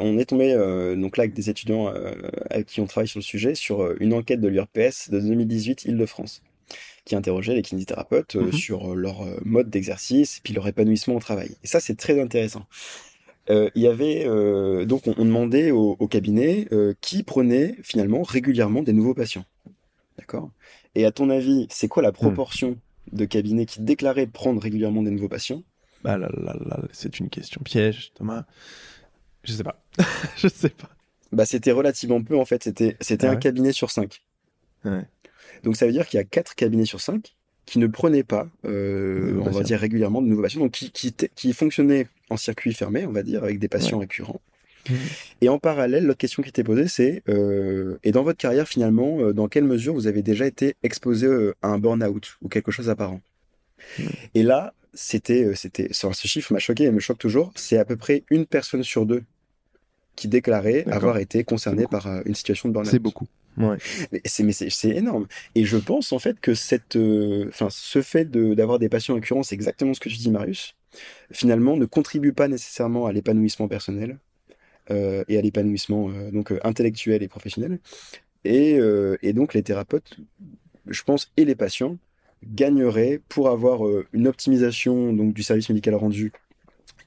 on est tombé euh, donc là avec des étudiants euh, avec qui on travaille sur le sujet sur une enquête de l'URPS de 2018 Île-de-France qui interrogeait les kinésithérapeutes mhm. sur leur mode d'exercice et puis leur épanouissement au travail. Et ça, c'est très intéressant. Euh, il y avait euh, donc on, demandait au, cabinet euh, qui prenait finalement régulièrement des nouveaux patients. D'accord? Et à ton avis, c'est quoi la hmm. proportion de cabinets qui déclaraient prendre régulièrement des nouveaux patients? Bah là, là, là, c'est une question piège, Thomas. Je sais pas. je sais pas. Bah c'était relativement peu en fait. C'était c'était ah un cabinet sur cinq. Ouais. Donc ça veut dire qu'il y a quatre cabinets sur cinq qui ne prenaient pas, on va dire régulièrement de nouveaux patients, donc qui, qui, qui fonctionnaient en circuit fermé, on va dire, avec des patients récurrents. Mmh. Et en parallèle, l'autre question qui était posée, c'est euh, et dans votre carrière finalement, euh, dans quelle mesure vous avez déjà été exposé euh, à un burn-out ou quelque chose apparent? Mmh. Et là, c'était, c'était, ce chiffre m'a choqué et me choque toujours. C'est à peu près une personne sur deux qui déclarait avoir été concernée par une situation de burn-out. C'est beaucoup. Ouais. Mais c'est énorme. Et je pense en fait que cette, enfin, ce fait d'avoir des patients récurrents, c'est exactement ce que tu dis, Marius finalement ne contribue pas nécessairement à l'épanouissement personnel euh, et à l'épanouissement euh, donc euh, intellectuel et professionnel. Et, et, donc les thérapeutes, je pense, et les patients gagneraient pour avoir une optimisation donc du service médical rendu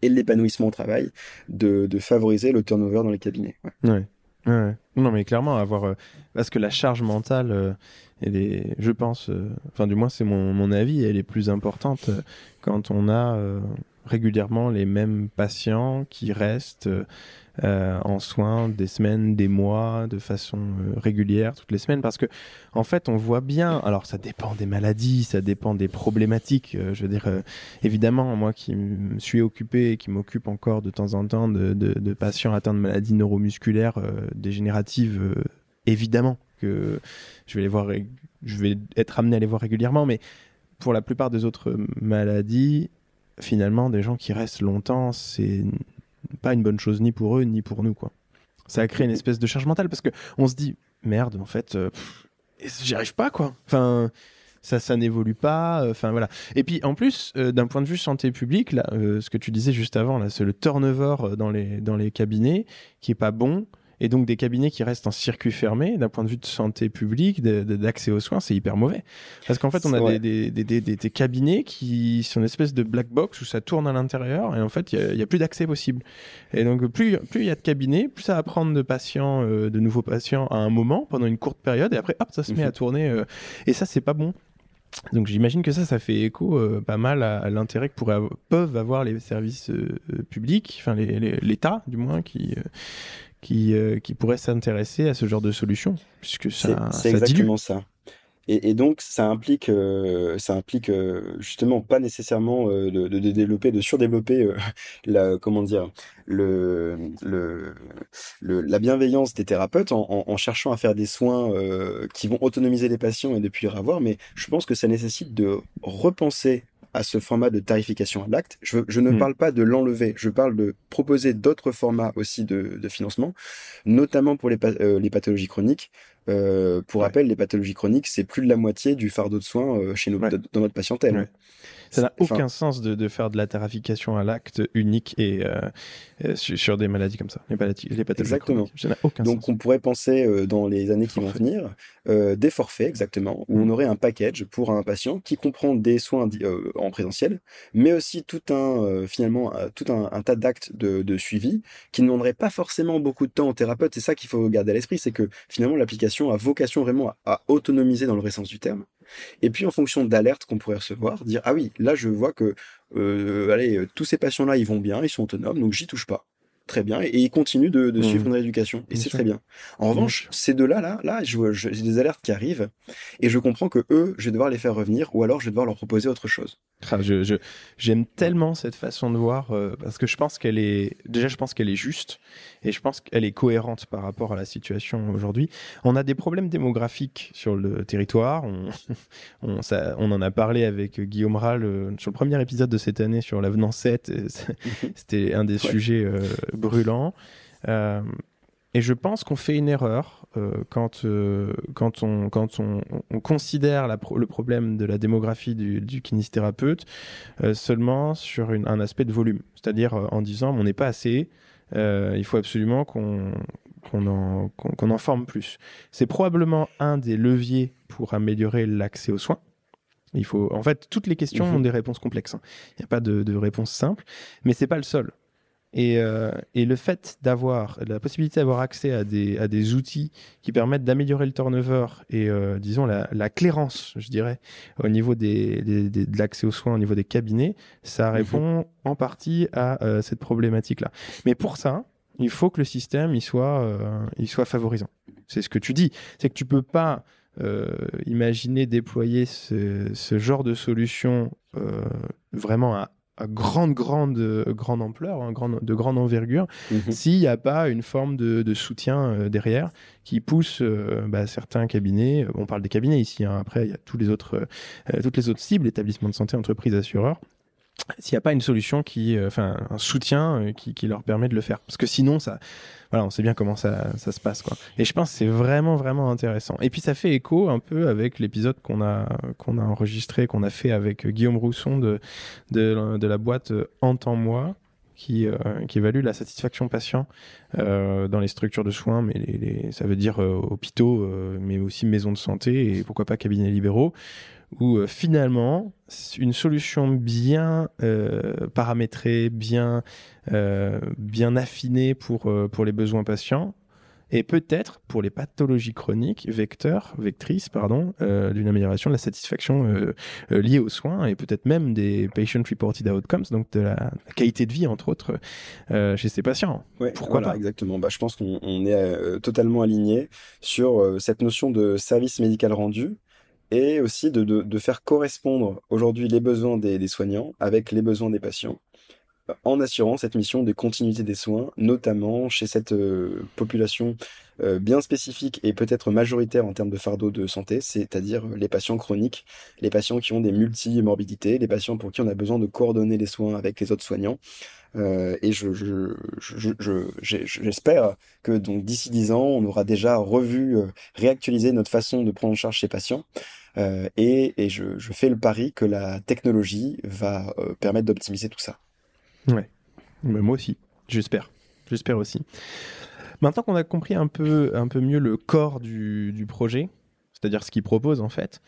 et l'épanouissement au travail de, favoriser le turnover dans les cabinets. Ouais. ouais. Non, mais clairement, avoir. parce que la charge mentale, elle est, je pense, enfin, du moins, c'est mon, mon, avis, elle est plus importante quand on a euh, régulièrement les mêmes patients qui restent euh, en soins des semaines, des mois, de façon euh, régulière, toutes les semaines, parce que en fait, on voit bien. Alors, ça dépend des maladies, ça dépend des problématiques. je veux dire, évidemment, moi qui me suis occupé et qui m'occupe encore de temps en temps de, de patients atteints de maladies neuromusculaires dégénératives, évidemment que je vais les voir, je vais être amené à les voir régulièrement, mais pour la plupart des autres maladies, finalement, des gens qui restent longtemps, c'est pas une bonne chose ni pour eux ni pour nous, quoi. Ça crée une espèce de charge mentale parce que on se dit merde, en fait, euh, j'y arrive pas, quoi. Enfin, ça, ça n'évolue pas. Euh, enfin voilà. Et puis en plus, euh, d'un point de vue santé publique, là, ce que tu disais juste avant, là, c'est le turnover dans les dans les cabinets qui est pas bon et donc des cabinets qui restent en circuit fermé, d'un point de vue de santé publique, d'accès aux soins, c'est hyper mauvais. Parce qu'en fait, on a des, des, des, des, cabinets qui sont une espèce de black box où ça tourne à l'intérieur et en fait, il n'y a, plus d'accès possible. Et donc, plus il y a de cabinets, plus ça va prendre de patients, euh, de nouveaux patients à un moment, pendant une courte période, et après, hop, ça se met à mhm. tourner. Euh, et ça, c'est pas bon. Donc j'imagine que ça, ça fait écho euh, pas mal à, l'intérêt que pourraient, peuvent avoir les services publics, enfin l'État du moins, qui, qui, euh, qui pourraient s'intéresser à ce genre de solution, puisque ça, c'est exactement ça. Et, et, donc ça implique, euh, ça implique euh, justement pas nécessairement de, de, développer, de surdévelopper la, comment dire, le, le, le, la bienveillance des thérapeutes en, en, cherchant à faire des soins qui vont autonomiser les patients et depuis les avoir. Mais je pense que ça nécessite de repenser à ce format de tarification à l'acte. Je, je, ne hmm. parle pas de l'enlever, je parle de proposer d'autres formats aussi de, de, financement, notamment pour les, euh, les pathologies chroniques. Euh, pour rappel, les pathologies chroniques, c'est plus de la moitié du fardeau de soins euh, chez nous, dans notre patientèle. Ça n'a aucun sens de, de, faire de la tarification à l'acte unique et euh, euh sur, des maladies comme ça, les, maladies, les pathologies Exactement. Ça n'a aucun Donc on pourrait penser euh, dans les années qui vont venir euh, des forfaits exactement où on mm. aurait un package pour un patient qui comprend des soins en présentiel, mais aussi tout un finalement tout un, un tas d'actes de, de, suivi qui ne demanderaient pas forcément beaucoup de temps au thérapeute. C'est ça qu'il faut garder à l'esprit, c'est que finalement l'application a vocation vraiment à, à autonomiser dans le vrai sens du terme et puis en fonction d'alertes qu'on pourrait recevoir, dire ah oui, là je vois que euh, allez, tous ces patients-là ils vont bien, ils sont autonomes, donc j'y touche pas. Très bien, et, ils continuent de, de suivre mmh. une rééducation, et c'est très bien. En revanche, ces deux-là, là, là, j'ai des alertes qui arrivent, et je comprends que eux, je vais devoir les faire revenir, ou alors je vais devoir leur proposer autre chose. Ah, je, j'aime tellement cette façon de voir euh, parce que je pense qu'elle est déjà je pense qu'elle est juste et je pense qu'elle est cohérente par rapport à la situation aujourd'hui. On a des problèmes démographiques sur le territoire. On, on, ça, on en a parlé avec Guillaume Rall euh, sur le premier épisode de cette année sur l'avenant 7. C'était un des sujets euh, brûlants. Et je pense qu'on fait une erreur euh, quand, euh, quand, on, quand on, on considère la le problème de la démographie du, du kinésithérapeute euh, seulement sur une, un aspect de volume. C'est-à-dire en disant on n'est pas assez, il faut absolument qu'on qu'on en, en forme plus. C'est probablement un des leviers pour améliorer l'accès aux soins. Il faut, en fait, toutes les questions mmh. ont des réponses complexes. Hein. Il n'y a pas de, de réponse simple, mais c'est pas le seul. Et, euh, et, le fait d'avoir la possibilité d'avoir accès à des, à des outils qui permettent d'améliorer le turnover et, euh, disons, la, la, clairance, je dirais, au niveau des, des, de l'accès aux soins, au niveau des cabinets, ça mhm. répond en partie à euh, cette problématique-là. Mais pour ça, il faut que le système il soit, il soit favorisant. C'est ce que tu dis. C'est que tu peux pas euh, imaginer déployer ce, ce, genre de solution vraiment à à grande, grande, grande ampleur, hein, de grande envergure, mhm. s'il n'y a pas une forme de, soutien euh, derrière qui pousse euh, bah, certains cabinets, on parle des cabinets ici, hein, après il y a tous les autres, euh, toutes les autres cibles, établissements de santé, entreprises, assureurs, s'il n'y a pas une solution qui, enfin, un soutien qui, qui, leur permet de le faire. Parce que sinon, ça, voilà, on sait bien comment ça, se passe, quoi. Et je pense que c'est vraiment, vraiment intéressant. Et puis, ça fait écho un peu avec l'épisode qu'on a, qu'on a enregistré, qu'on a fait avec Guillaume Rousson de, de, la boîte Entends-moi, qui, euh, qui évalue la satisfaction patient euh, dans les structures de soins, mais ça veut dire euh, hôpitaux, euh, mais aussi maisons de santé et pourquoi pas cabinets libéraux où euh, finalement, une solution bien euh, paramétrée, bien, euh, bien affinée pour, pour les besoins patients, et peut-être pour les pathologies chroniques, vecteur, vectrice, pardon, d'une amélioration de la satisfaction liée aux soins et peut-être même des patient reported outcomes, donc de la, qualité de vie entre autres chez ces patients. Pourquoi pas? Exactement. Bah, je pense qu'on est totalement aligné sur cette notion de service médical rendu et aussi de, faire correspondre aujourd'hui les besoins des, soignants avec les besoins des patients en assurant cette mission de continuité des soins, notamment chez cette euh, population euh, bien spécifique et peut-être majoritaire en termes de fardeau de santé, c'est-à-dire les patients chroniques, les patients qui ont des multimorbidités, les patients pour qui on a besoin de coordonner les soins avec les autres soignants. Euh, et je, je, je, j'espère que donc d'ici dix ans, on aura déjà revu, euh, réactualisé notre façon de prendre en charge ces patients. Euh, et, et je, je, fais le pari que la technologie va permettre d'optimiser tout ça. Ouais, Mais moi aussi, j'espère. J'espère aussi. Maintenant qu'on a compris un peu, un peu mieux le corps du, du projet, c'est-à-dire ce qu'il propose en fait,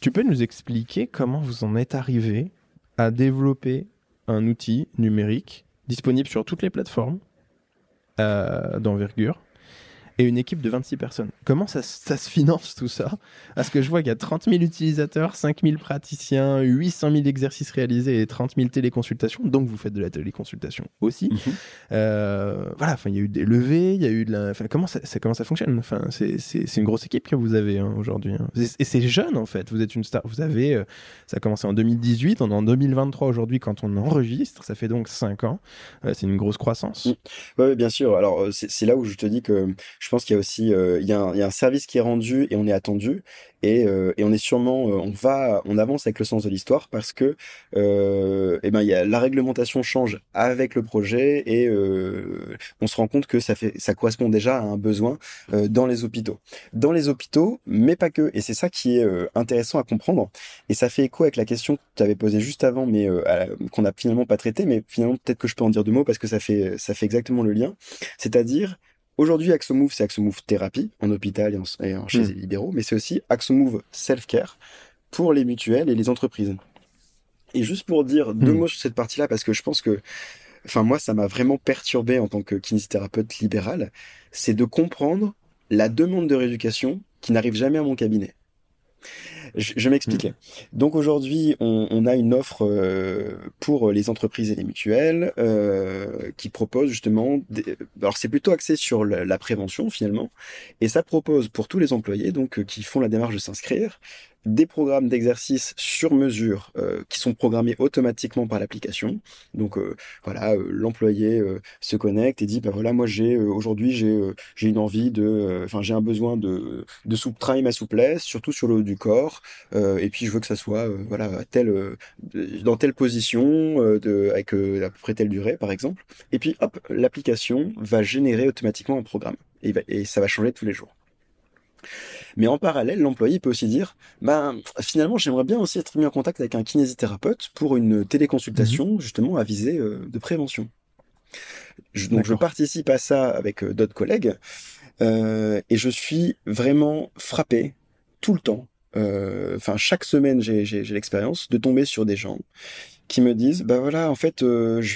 tu peux nous expliquer comment vous en êtes arrivé à développer un outil numérique disponible sur toutes les plateformes euh, d'envergure et une équipe de 26 personnes. Comment ça, ça se finance tout ça? Parce que je vois qu'il y a 30 000 utilisateurs, 5 000 praticiens, 800 000 exercices réalisés et 30 000 téléconsultations. Donc vous faites de la téléconsultation aussi. Mhm. euh, voilà, enfin il y a eu des levées, il y a eu de la. Comment ça, comment ça fonctionne? Enfin c'est une grosse équipe que vous avez hein, aujourd'hui. Hein. Et c'est jeune en fait. Vous êtes une star. Vous avez euh, ça a commencé en 2018, on est en 2023 aujourd'hui quand on enregistre. Ça fait donc 5 ans. Euh, c'est une grosse croissance. Oui, bien sûr. Alors c'est là où je te dis que je pense qu'il y a aussi euh, il, y a un, il y a un service qui est rendu et on est attendu. Et, euh, et on est sûrement euh, on va on avance avec le sens de l'histoire parce que eh ben il y a la réglementation change avec le projet et on se rend compte que ça fait ça correspond déjà à un besoin dans les hôpitaux. Dans les hôpitaux mais pas que. Et c'est ça qui est intéressant à comprendre. Et ça fait écho avec la question que tu avais posée juste avant mais qu'on a finalement pas traité mais finalement peut-être que je peux en dire deux mots parce que ça fait ça fait exactement le lien. C'est-à-dire Aujourd'hui, AxoMove, c'est AxoMove thérapie en hôpital et en, et chez les hmm. libéraux, mais c'est aussi AxoMove self-care pour les mutuelles et les entreprises. Et juste pour dire deux hmm. mots sur cette partie-là, parce que je pense que, enfin moi, ça m'a vraiment perturbé en tant que kinésithérapeute libéral, c'est de comprendre la demande de rééducation qui n'arrive jamais à mon cabinet. Je, je m'expliquais. Mm. Donc aujourd'hui, on, on, a une offre euh, pour les entreprises et les mutuelles euh, qui propose justement. Des... Alors c'est plutôt axé sur la, la, prévention finalement, et ça propose pour tous les employés donc euh, qui font la démarche de s'inscrire des programmes d'exercice sur mesure euh, qui sont programmés automatiquement par l'application. Donc euh, voilà, euh, l'employé euh, se connecte et dit bah voilà moi j'ai euh, aujourd'hui j'ai j'ai une envie de enfin j'ai un besoin de de souple ma souplesse surtout sur le haut du corps et puis je veux que ça soit voilà telle dans telle position de avec à peu près telle durée par exemple. Et puis hop, l'application va générer automatiquement un programme et, et ça va changer tous les jours. Mais en parallèle, l'employé peut aussi dire, ben, finalement, j'aimerais bien aussi être mis en contact avec un kinésithérapeute pour une téléconsultation, mhm. justement, à visée euh, de prévention. donc, je participe à ça avec euh, d'autres collègues, euh, et je suis vraiment frappé tout le temps. Enfin, chaque semaine, j'ai l'expérience de tomber sur des gens qui me disent bah voilà en fait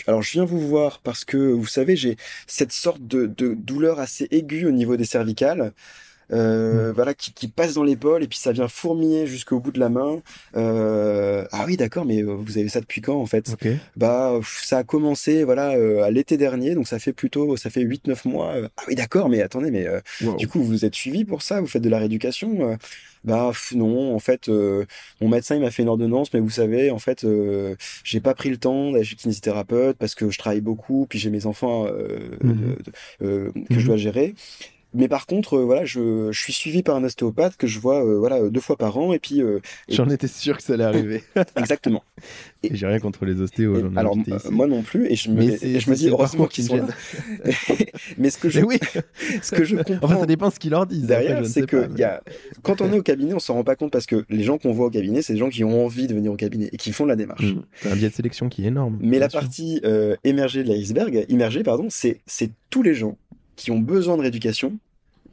alors je viens vous voir parce que vous savez j'ai cette sorte de, de, douleur assez aiguë au niveau des cervicales euh, mm. voilà, qui, qui, passe dans l'épaule et puis ça vient fourmiller jusqu'au bout de la main. Euh, ah oui, d'accord, mais euh, vous avez ça depuis quand en fait? Bah, ça a commencé voilà à l'été dernier, donc ça fait plutôt, ça fait 8-9 mois. Ah oui, d'accord, mais attendez, mais du coup vous êtes suivi pour ça? Vous faites de la rééducation bah non, en fait, mon médecin il m'a fait une ordonnance, mais vous savez, en fait, j'ai pas pris le temps d'aller chez kinésithérapeute parce que je travaille beaucoup, puis j'ai mes enfants mm-hmm. que je mm-hmm. dois gérer. Mais par contre, euh, voilà, je, je, suis suivi par un ostéopathe que je vois euh, voilà deux fois par an et puis. Euh, J'en étais sûr que ça allait arriver. Exactement. Et, j'ai rien contre les ostéos. alors moi non plus et je me, je me dis heureusement qu'ils sont là. mais ce que je, oui. ce que je comprends. Enfin, ça dépend ce qu'ils leur disent. Derrière, c'est que y a... quand on est au cabinet, on s'en rend pas compte parce que les gens qu'on voit au cabinet, c'est des gens qui ont envie de venir au cabinet et qui font la démarche. Mmh. C'est un biais de sélection qui est énorme. Mais la partie émergée de l'iceberg, immergée pardon, c'est tous les gens qui ont besoin de rééducation,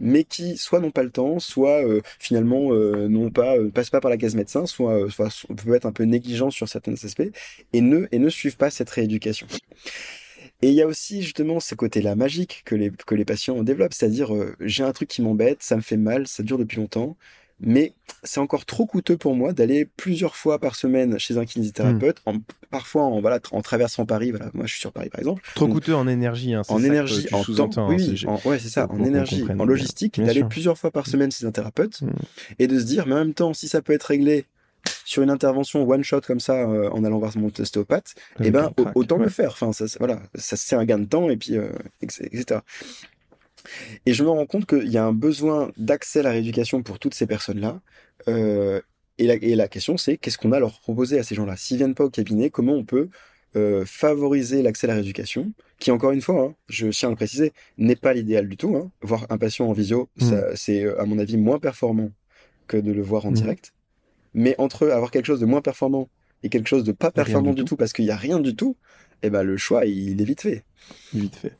mais qui soit n'ont pas le temps, soit euh, finalement euh, n'ont pas euh, passent pas par la case médecin, soit, soit peuvent être un peu négligents sur certains aspects et ne suivent pas cette rééducation. Et il y a aussi justement ce côté-là magique que les patients développent, c'est-à-dire j'ai un truc qui m'embête, ça me fait mal, ça dure depuis longtemps, mais c'est encore trop coûteux pour moi d'aller plusieurs fois par semaine chez un kinésithérapeute, hmm. en, parfois en, voilà, en traversant Paris. Voilà, moi, je suis sur Paris, par exemple. Trop coûteux en énergie. Hein, en énergie, en temps. Oui, hein, ouais, c'est ça. En énergie, en logistique, d'aller plusieurs fois par semaine chez un thérapeute hmm. et de se dire, mais en même temps, si ça peut être réglé sur une intervention one shot comme ça euh, en allant voir mon ostéopathe, eh ben autant le faire. Enfin, ça, voilà, ça c'est un gain de temps et puis euh, etc. Et je me rends compte qu'il y a un besoin d'accès à la rééducation pour toutes ces personnes-là. Euh, et, la, et, la, question, c'est qu'est-ce qu'on a à leur proposer à ces gens-là? S'ils viennent pas au cabinet, comment on peut euh, favoriser l'accès à la rééducation, qui encore une fois, hein, je tiens à le préciser, n'est pas l'idéal du tout. Hein. Voir un patient en visio, mmh. c'est à mon avis moins performant que de le voir en mmh. direct. Mais entre avoir quelque chose de moins performant et quelque chose de pas performant du, tout. parce qu'il n'y a rien du tout, eh ben le choix il est vite fait. Vite fait.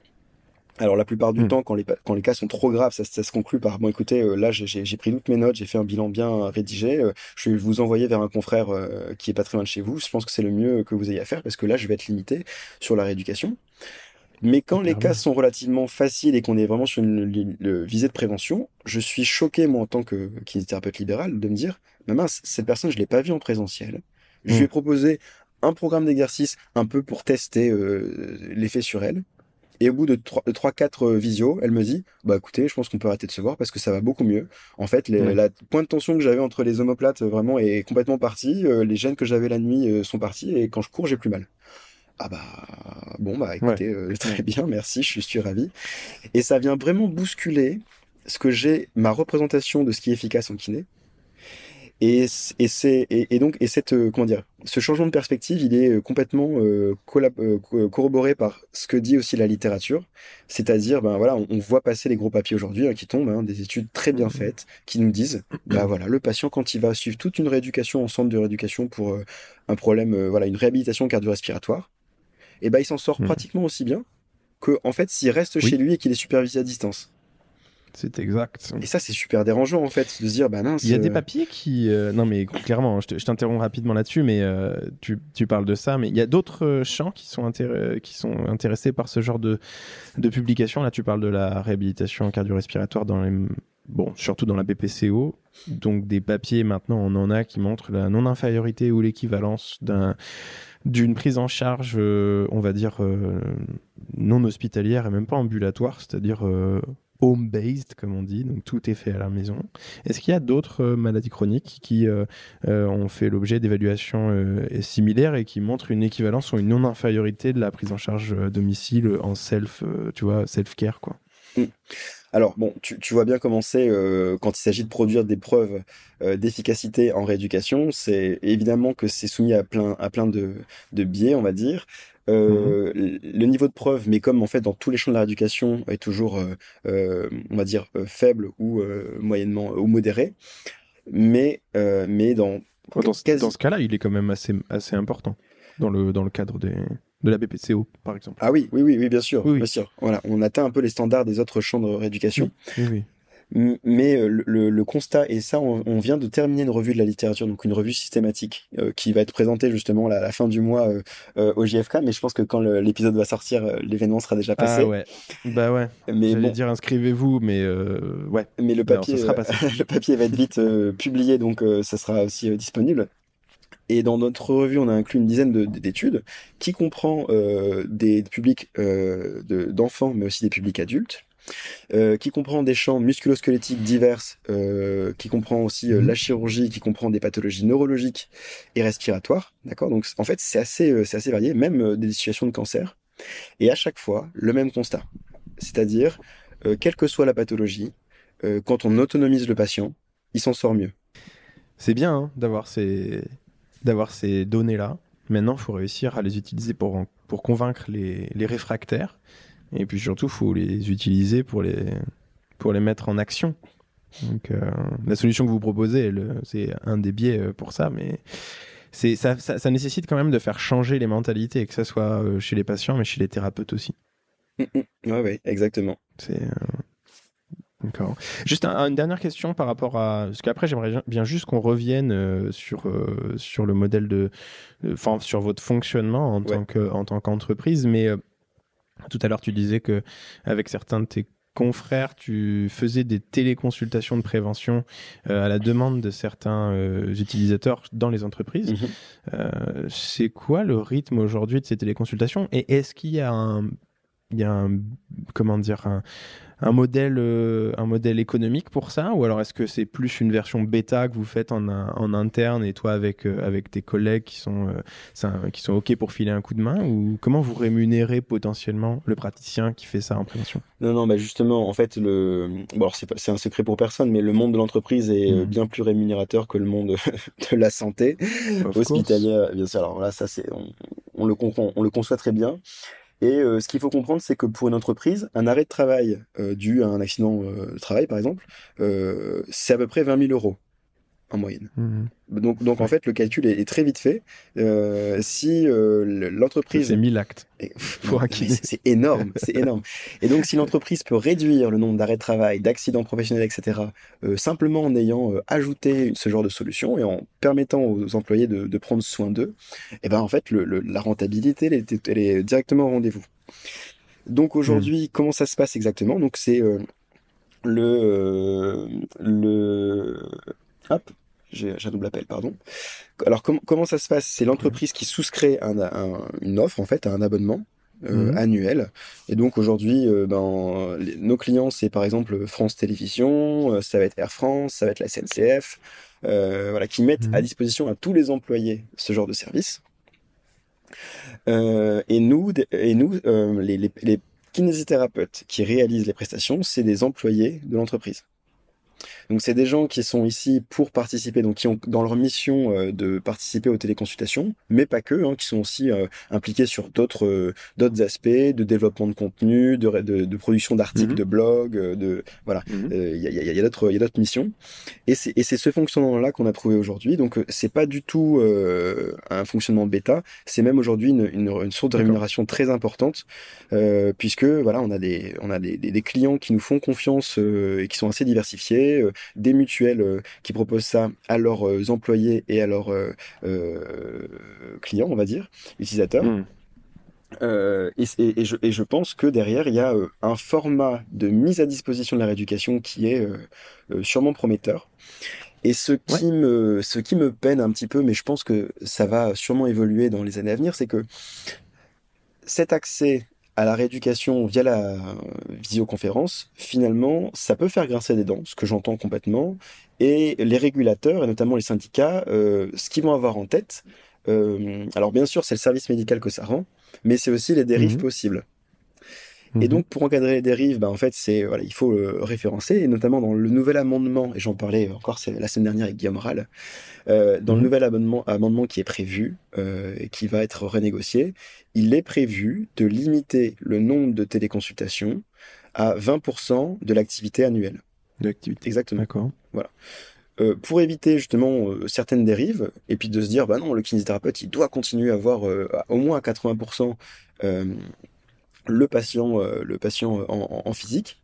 Alors la plupart du hmm. temps, quand les, quand les cas sont trop graves, ça, ça se conclut par bon écoutez, euh, là j'ai pris toutes mes notes, j'ai fait un bilan bien rédigé, euh, je vais vous envoyer vers un confrère euh, qui est pas très loin de chez vous. Je pense que c'est le mieux que vous ayez à faire parce que là je vais être limité sur la rééducation. Mais quand les cas sont relativement faciles et qu'on est vraiment sur une, visée de prévention, je suis choqué moi en tant que kinésithérapeute libéral de me dire, mais mince, cette personne je l'ai pas vue en présentiel. Je lui ai hmm. proposé un programme d'exercice un peu pour tester l'effet sur elle. Et au bout de 3-4 euh, visios, elle me dit, bah écoutez, je pense qu'on peut arrêter de se voir parce que ça va beaucoup mieux. En fait, la point de tension que j'avais entre les omoplates euh, vraiment est complètement partie. Euh, les gènes que j'avais la nuit sont partis et quand je cours, j'ai plus mal. Ah bah bon bah écoutez, très bien, merci, je suis ravi. Et ça vient vraiment bousculer ce que j'ai, ma représentation de ce qui est efficace en kiné. Et, et c'est et, donc et cette euh, comment dire ce changement de perspective il est euh, complètement euh, corroboré par ce que dit aussi la littérature. C'est-à-dire ben voilà on, voit passer les gros papiers aujourd'hui hein, qui tombent hein, des études très bien faites qui nous disent ben voilà le patient quand il va suivre toute une rééducation en centre de rééducation pour un problème voilà une réhabilitation cardio-respiratoire et ben il s'en sort mmh. pratiquement aussi bien que en fait s'il reste chez lui et qu'il est supervisé à distance c'est exact. Et ça, c'est super dérangeant en fait, de se dire, bah mince. Il y a des euh, papiers qui. Euh, non, mais clairement, je t'interromps rapidement là-dessus, mais euh, tu, tu, parles de ça, mais il y a d'autres champs qui sont, qui sont intéressés par ce genre de, de publication. Là, tu parles de la réhabilitation cardio-respiratoire dans les. Bon, surtout dans la BPCO. Donc, des papiers, maintenant, on en a qui montrent la non-infériorité ou l'équivalence d'un d'une prise en charge, on va dire, non hospitalière et même pas ambulatoire, c'est-à-dire home-based, comme on dit, donc tout est fait à la maison. Est-ce qu'il y a d'autres euh, maladies chroniques qui euh, euh, ont fait l'objet d'évaluations similaires et qui montrent une équivalence ou une non-infériorité de la prise en charge domicile en self, tu vois, self-care, quoi? Mmh. Alors bon, tu, vois bien comment c'est euh, quand il s'agit de produire des preuves euh, d'efficacité en rééducation. C'est évidemment que c'est soumis à plein, à plein de, de biais, on va dire. Euh, mhm. Le niveau de preuve, mais comme en fait dans tous les champs de la rééducation, est toujours, on va dire, faible ou moyennement ou modéré. Mais, mais dans dans, ce cas-là, il est quand même assez, assez important dans le, dans le cadre des, de la BPCO, par exemple. Ah oui, oui, oui, oui bien sûr. Bien sûr. Voilà, on atteint un peu les standards des autres champs de rééducation. Oui, oui. Mais euh, le, le, constat, et ça, on, vient de terminer une revue de la littérature, donc une revue systématique, euh, qui va être présentée justement à la fin du mois euh, au JFK, mais je pense que quand l'épisode va sortir, l'événement sera déjà passé. Ah ouais, bah ouais. Mais J'allais dire inscrivez-vous, mais ouais. Mais le papier, sera passé. le papier va être vite publié, donc ça sera aussi disponible. Et dans notre revue, on a inclus une dizaine d'études qui comprend euh, des publics euh, d'enfants, mais aussi des publics adultes, euh, qui comprend des champs musculosquelettiques divers, euh, qui comprend aussi euh, mhm. la chirurgie, qui comprend des pathologies neurologiques et respiratoires. D'accord? Donc en fait, c'est assez, c'est assez varié, même des situations de cancer. Et à chaque fois, le même constat. C'est-à-dire, quelle que soit la pathologie, quand on autonomise le patient, il s'en sort mieux. C'est bien hein, d'avoir ces d'avoir ces données-là. Maintenant, il faut réussir à les utiliser pour, pour convaincre les, les réfractaires. Et puis surtout, il faut les utiliser pour les, pour les mettre en action. Donc, euh, la solution que vous proposez, c'est un des biais euh, pour ça, mais ça, ça, ça, nécessite quand même de faire changer les mentalités, que ce soit euh, chez les patients, mais chez les thérapeutes aussi. Oui, mm, mm. ouais, ouais, exactement. C'est D'accord. Juste une dernière question par rapport à parce qu'après j'aimerais bien juste qu'on revienne euh, sur euh, sur le modèle de enfin sur votre fonctionnement en tant que en tant qu'entreprise mais euh, tout à l'heure tu disais que avec certains de tes confrères tu faisais des téléconsultations de prévention à la demande de certains utilisateurs dans les entreprises. Mhm. c'est quoi le rythme aujourd'hui de ces téléconsultations? Et est-ce qu'il y a un il y a un comment dire un un modèle, euh, un modèle économique pour ça Ou alors est-ce que c'est plus une version bêta que vous faites en, en interne et toi avec, euh, avec tes collègues qui sont, euh, qui sont OK pour filer un coup de main Ou comment vous rémunérez potentiellement le praticien qui fait ça en prévention? Non, non, bah justement, en fait, le... bon, c'est un secret pour personne, mais le monde de l'entreprise est hmm. bien plus rémunérateur que le monde de la santé hospitalière. Bien sûr, alors là, ça, c'est, on, on, le comprend, on le conçoit très bien. Et euh, ce qu'il faut comprendre, c'est que pour une entreprise, un arrêt de travail euh, dû à un accident euh, de travail, par exemple, c'est à peu près 20 000 euros en moyenne. Mhm. Donc, donc en fait, le calcul est, très vite fait. Euh, si euh, l'entreprise... C'est 1000 actes. C'est énorme, c'est énorme. Et donc, si l'entreprise peut réduire le nombre d'arrêts de travail, d'accidents professionnels, etc., euh, simplement en ayant ajouté ce genre de solution et en permettant aux employés de, de prendre soin d'eux, et eh ben en fait, le, la rentabilité, elle est, elle est, directement au rendez-vous. Donc aujourd'hui, mhm. comment ça se passe exactement? Donc c'est le le Hop, j'ai un double appel, pardon. Alors comment ça se passe? C'est l'entreprise qui souscrit une offre en fait, un abonnement. Euh, mhm. annuel et donc aujourd'hui euh, ben, nos clients c'est par exemple France Télévisions euh, ça va être Air France ça va être la SNCF voilà qui mettent à mhm. disposition à tous les employés ce genre de service et nous et nous les, les, les kinésithérapeutes qui réalisent les prestations c'est des employés de l'entreprise donc c'est des gens qui sont ici pour participer, donc qui ont dans leur mission euh, de participer aux téléconsultations, mais pas que, hein, qui sont aussi euh, impliqués sur d'autres euh, d'autres aspects de développement de contenu, de, de, de production d'articles, mhm. de blogs, de voilà, mhm. il y, a, y, a, d'autres il y a d'autres missions. Et c'est et c'est ce fonctionnement là qu'on a trouvé aujourd'hui. Donc c'est pas du tout un fonctionnement bêta, c'est même aujourd'hui une, une, une, source de rémunération très importante puisque voilà on a des on a des, des, des clients qui nous font confiance et qui sont assez diversifiés euh, des mutuelles euh, qui proposent ça à leurs euh, employés et à leurs clients, on va dire, utilisateurs. Hmm. et, je, pense que derrière, il y a un format de mise à disposition de la rééducation qui est sûrement prometteur. Et ce qui, me, ce qui me peine un petit peu, mais je pense que ça va sûrement évoluer dans les années à venir, c'est que cet accès à la rééducation via la visioconférence, finalement, ça peut faire grincer des dents, ce que j'entends complètement. Et les régulateurs, et notamment les syndicats, euh, ce qu'ils vont avoir en tête, euh, alors bien sûr, c'est le service médical que ça rend, mais c'est aussi les dérives mhm. possibles. Et Mhm. donc, pour encadrer les dérives, bah, en fait, c'est voilà, il faut le référencer, et notamment dans le nouvel amendement, et j'en parlais encore la semaine dernière avec Guillaume Rall, euh, dans Mhm. le nouvel amendement, amendement qui est prévu, euh, et qui va être renégocié, il est prévu de limiter le nombre de téléconsultations à 20% de l'activité annuelle. D'activité. Exactement. D'accord. Euh, pour éviter justement euh, certaines dérives, et puis de se dire, bah non, le kinésithérapeute, il doit continuer à avoir euh, à- au moins à 80% euh, le patient, euh, le patient en, en- physique.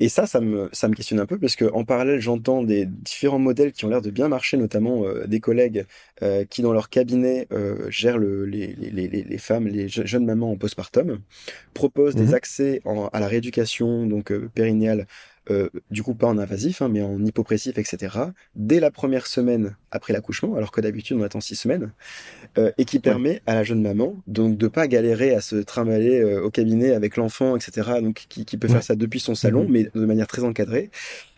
Et ça, ça me, ça me questionne un peu parce que en parallèle, j'entends des différents modèles qui ont l'air de bien marcher, notamment euh, des collègues euh, qui, dans leur cabinet, euh, gèrent le, les, les, les, les femmes, les je- jeunes mamans en postpartum, proposent des accès en- à la rééducation donc euh, périnéale, euh, du coup pas en invasif, hein, mais en hypopressif, etc., dès la première semaine après l'accouchement, alors que d'habitude on attend six semaines, euh, et qui permet à la jeune maman donc de pas galérer à se trimballer euh, au cabinet avec l'enfant, etc., donc qui, qui peut Ouais. faire ça depuis son salon, Mhm. mais de manière très encadrée.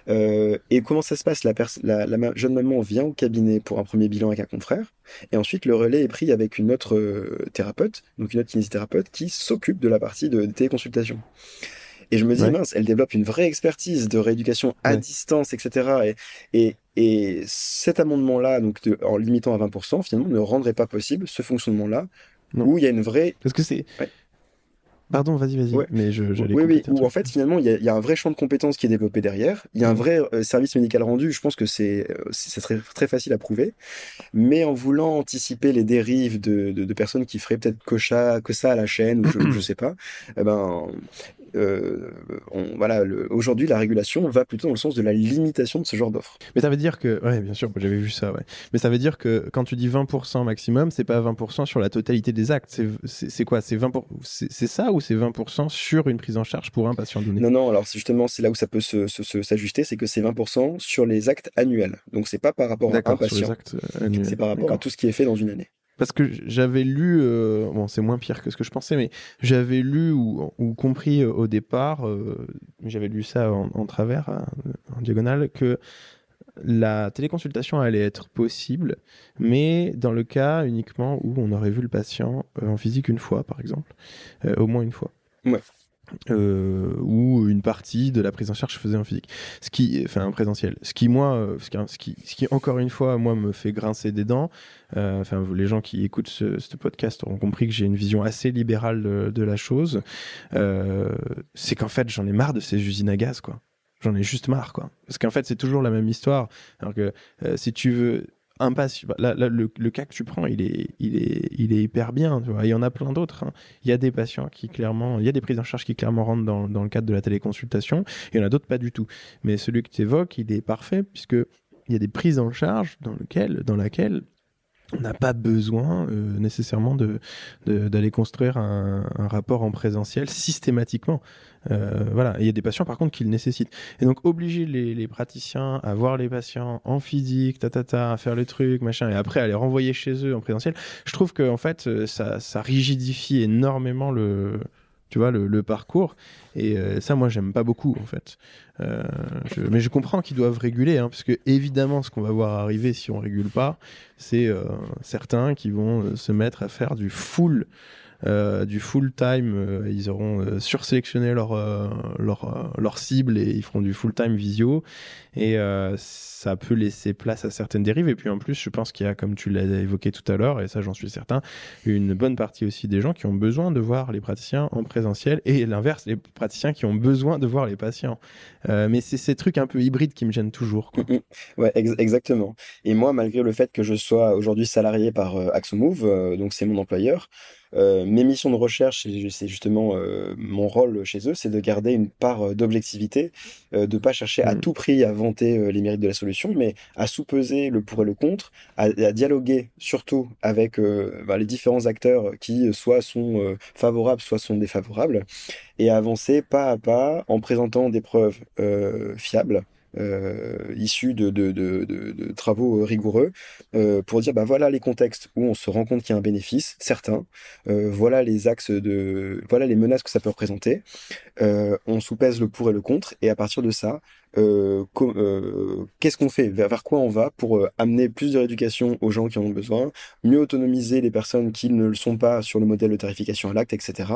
Euh, et comment ça se passe? La, la, la jeune maman vient au cabinet pour un premier bilan avec un confrère, et ensuite le relais est pris avec une autre euh, thérapeute, donc une autre kinésithérapeute, qui s'occupe de la partie de, de téléconsultation. Et je me dis, Ouais. mince, elle développe une vraie expertise de rééducation à Ouais. distance, etc. Et, et, et cet amendement-là, donc de- en limitant à 20%, finalement, ne rendrait pas possible ce fonctionnement-là, où il y a une vraie Parce que c'est. Ouais. Pardon, vas-y, vas-y. Ouais. Mais je, Oui, oui, où en fait, finalement, il y, a, il y a un vrai champ de compétences qui est développé derrière. Il y a un vrai euh, service médical rendu. Je pense que c'est euh, c'est c'est très, très facile à prouver. Mais en voulant anticiper les dérives de, de, de personnes qui feraient peut-être que ça, que ça à la chaîne, ou je, je sais pas, eh ben, euh, on, voilà, aujourd'hui, la régulation va plutôt dans le sens de la limitation de ce genre d'offres. Mais ça veut dire que, ouais, bien sûr, j'avais vu ça, ouais. Mais ça veut dire que quand tu dis 20% maximum, c'est pas 20% sur la totalité des actes. C'est- quoi? C'est 20 pour- c'est ça ou c'est 20% sur une prise en charge pour un patient donné? Non, non, alors c'est justement, c'est là où ça peut se- se- se- s'ajuster, c'est que c'est 20% sur les actes annuels. Donc, c'est pas par rapport à un patient. euh. C'est par rapport à tout ce qui est fait dans une année. Parce que j'avais lu, euh, bon, c'est moins pire que ce que je pensais, mais j'avais lu ou, compris euh, au départ, euh, j'avais lu ça en, travers, hein, en diagonale, que la téléconsultation allait être possible, mais dans le cas uniquement où on aurait vu le patient en physique une fois, par exemple, au moins une fois. Ouais. Euh, ou une partie de la prise en charge faisait en physique, ce qui, enfin en présentiel, ce qui moi, euh, ce qui, ce qui, encore une fois moi me fait grincer des dents. Euh, les gens qui écoutent ce, podcast auront compris que j'ai une vision assez libérale de, de la chose. Euh, c'est qu'en fait j'en ai marre de ces usines à gaz, quoi. J'en ai juste marre, quoi. Parce qu'en fait c'est toujours la même histoire. Alors que euh, si tu veux un patient, là, le, cas que tu prends, il est, il est, il est hyper bien. Il y en a plein d'autres. Hein. Il y a des patients qui clairement, il y a des prises en charge qui clairement rentrent dans, dans le cadre de la téléconsultation. Il y en a d'autres pas du tout. Mais celui que tu évoques, il est parfait puisque il y a des prises en charge dans lequel, dans laquelle on n'a pas besoin euh, nécessairement de d'aller construire un, un, rapport en présentiel systématiquement. Euh, voilà, il y a des patients par contre qui le nécessitent. Et donc obliger les, les praticiens à voir les patients en physique, ta, ta, ta, à faire le truc, machin, et après à les renvoyer chez eux en présentiel, je trouve que en fait ça, ça rigidifie énormément le tu vois le, parcours. Et euh, ça moi j'aime pas beaucoup en fait. Euh, mais je comprends qu'ils doivent réguler hein, parce que évidemment ce qu'on va voir arriver si on régule pas c'est euh, certains qui vont se mettre à faire du full euh, du full time, euh, ils auront euh, sursélectionné leur, leur, leur cible et ils feront du full time visio. Et euh, ça peut laisser place à certaines dérives. Et puis en plus, je pense qu'il y a, comme tu l'as évoqué tout à l'heure, et ça j'en suis certain, une bonne partie aussi des gens qui ont besoin de voir les praticiens en présentiel et l'inverse, les praticiens qui ont besoin de voir les patients. Euh, mais c'est ces trucs un peu hybrides qui me gênent toujours. Quoi. Mm -hmm. Ouais, ex exactement. Et moi, malgré le fait que je sois aujourd'hui salarié par euh, AxoMove, euh, donc c'est mon employeur, euh, mes missions de recherche, c'est justement euh, mon rôle chez eux, c'est de garder une part d'objectivité, euh, de pas chercher à tout prix à vanter euh, les mérites de la solution, mais à sous-peser le pour et le contre, à, à dialoguer surtout avec euh, bah, les différents acteurs qui soit sont euh, favorables, soit sont défavorables, et à avancer pas à pas en présentant des preuves euh, fiables. Euh, issus de, de, de, de, travaux rigoureux euh, pour dire bah voilà les contextes où on se rend compte qu'il y a un bénéfice certain. Euh, voilà les axes de voilà les menaces que ça peut représenter. Euh, on soupèse le pour et le contre. Et à partir de ça euh, qu'est-ce qu'on fait? Vers, vers, quoi on va pour euh, amener plus de rééducation aux gens qui en ont besoin mieux autonomiser les personnes qui ne le sont pas sur le modèle de tarification à l'acte etc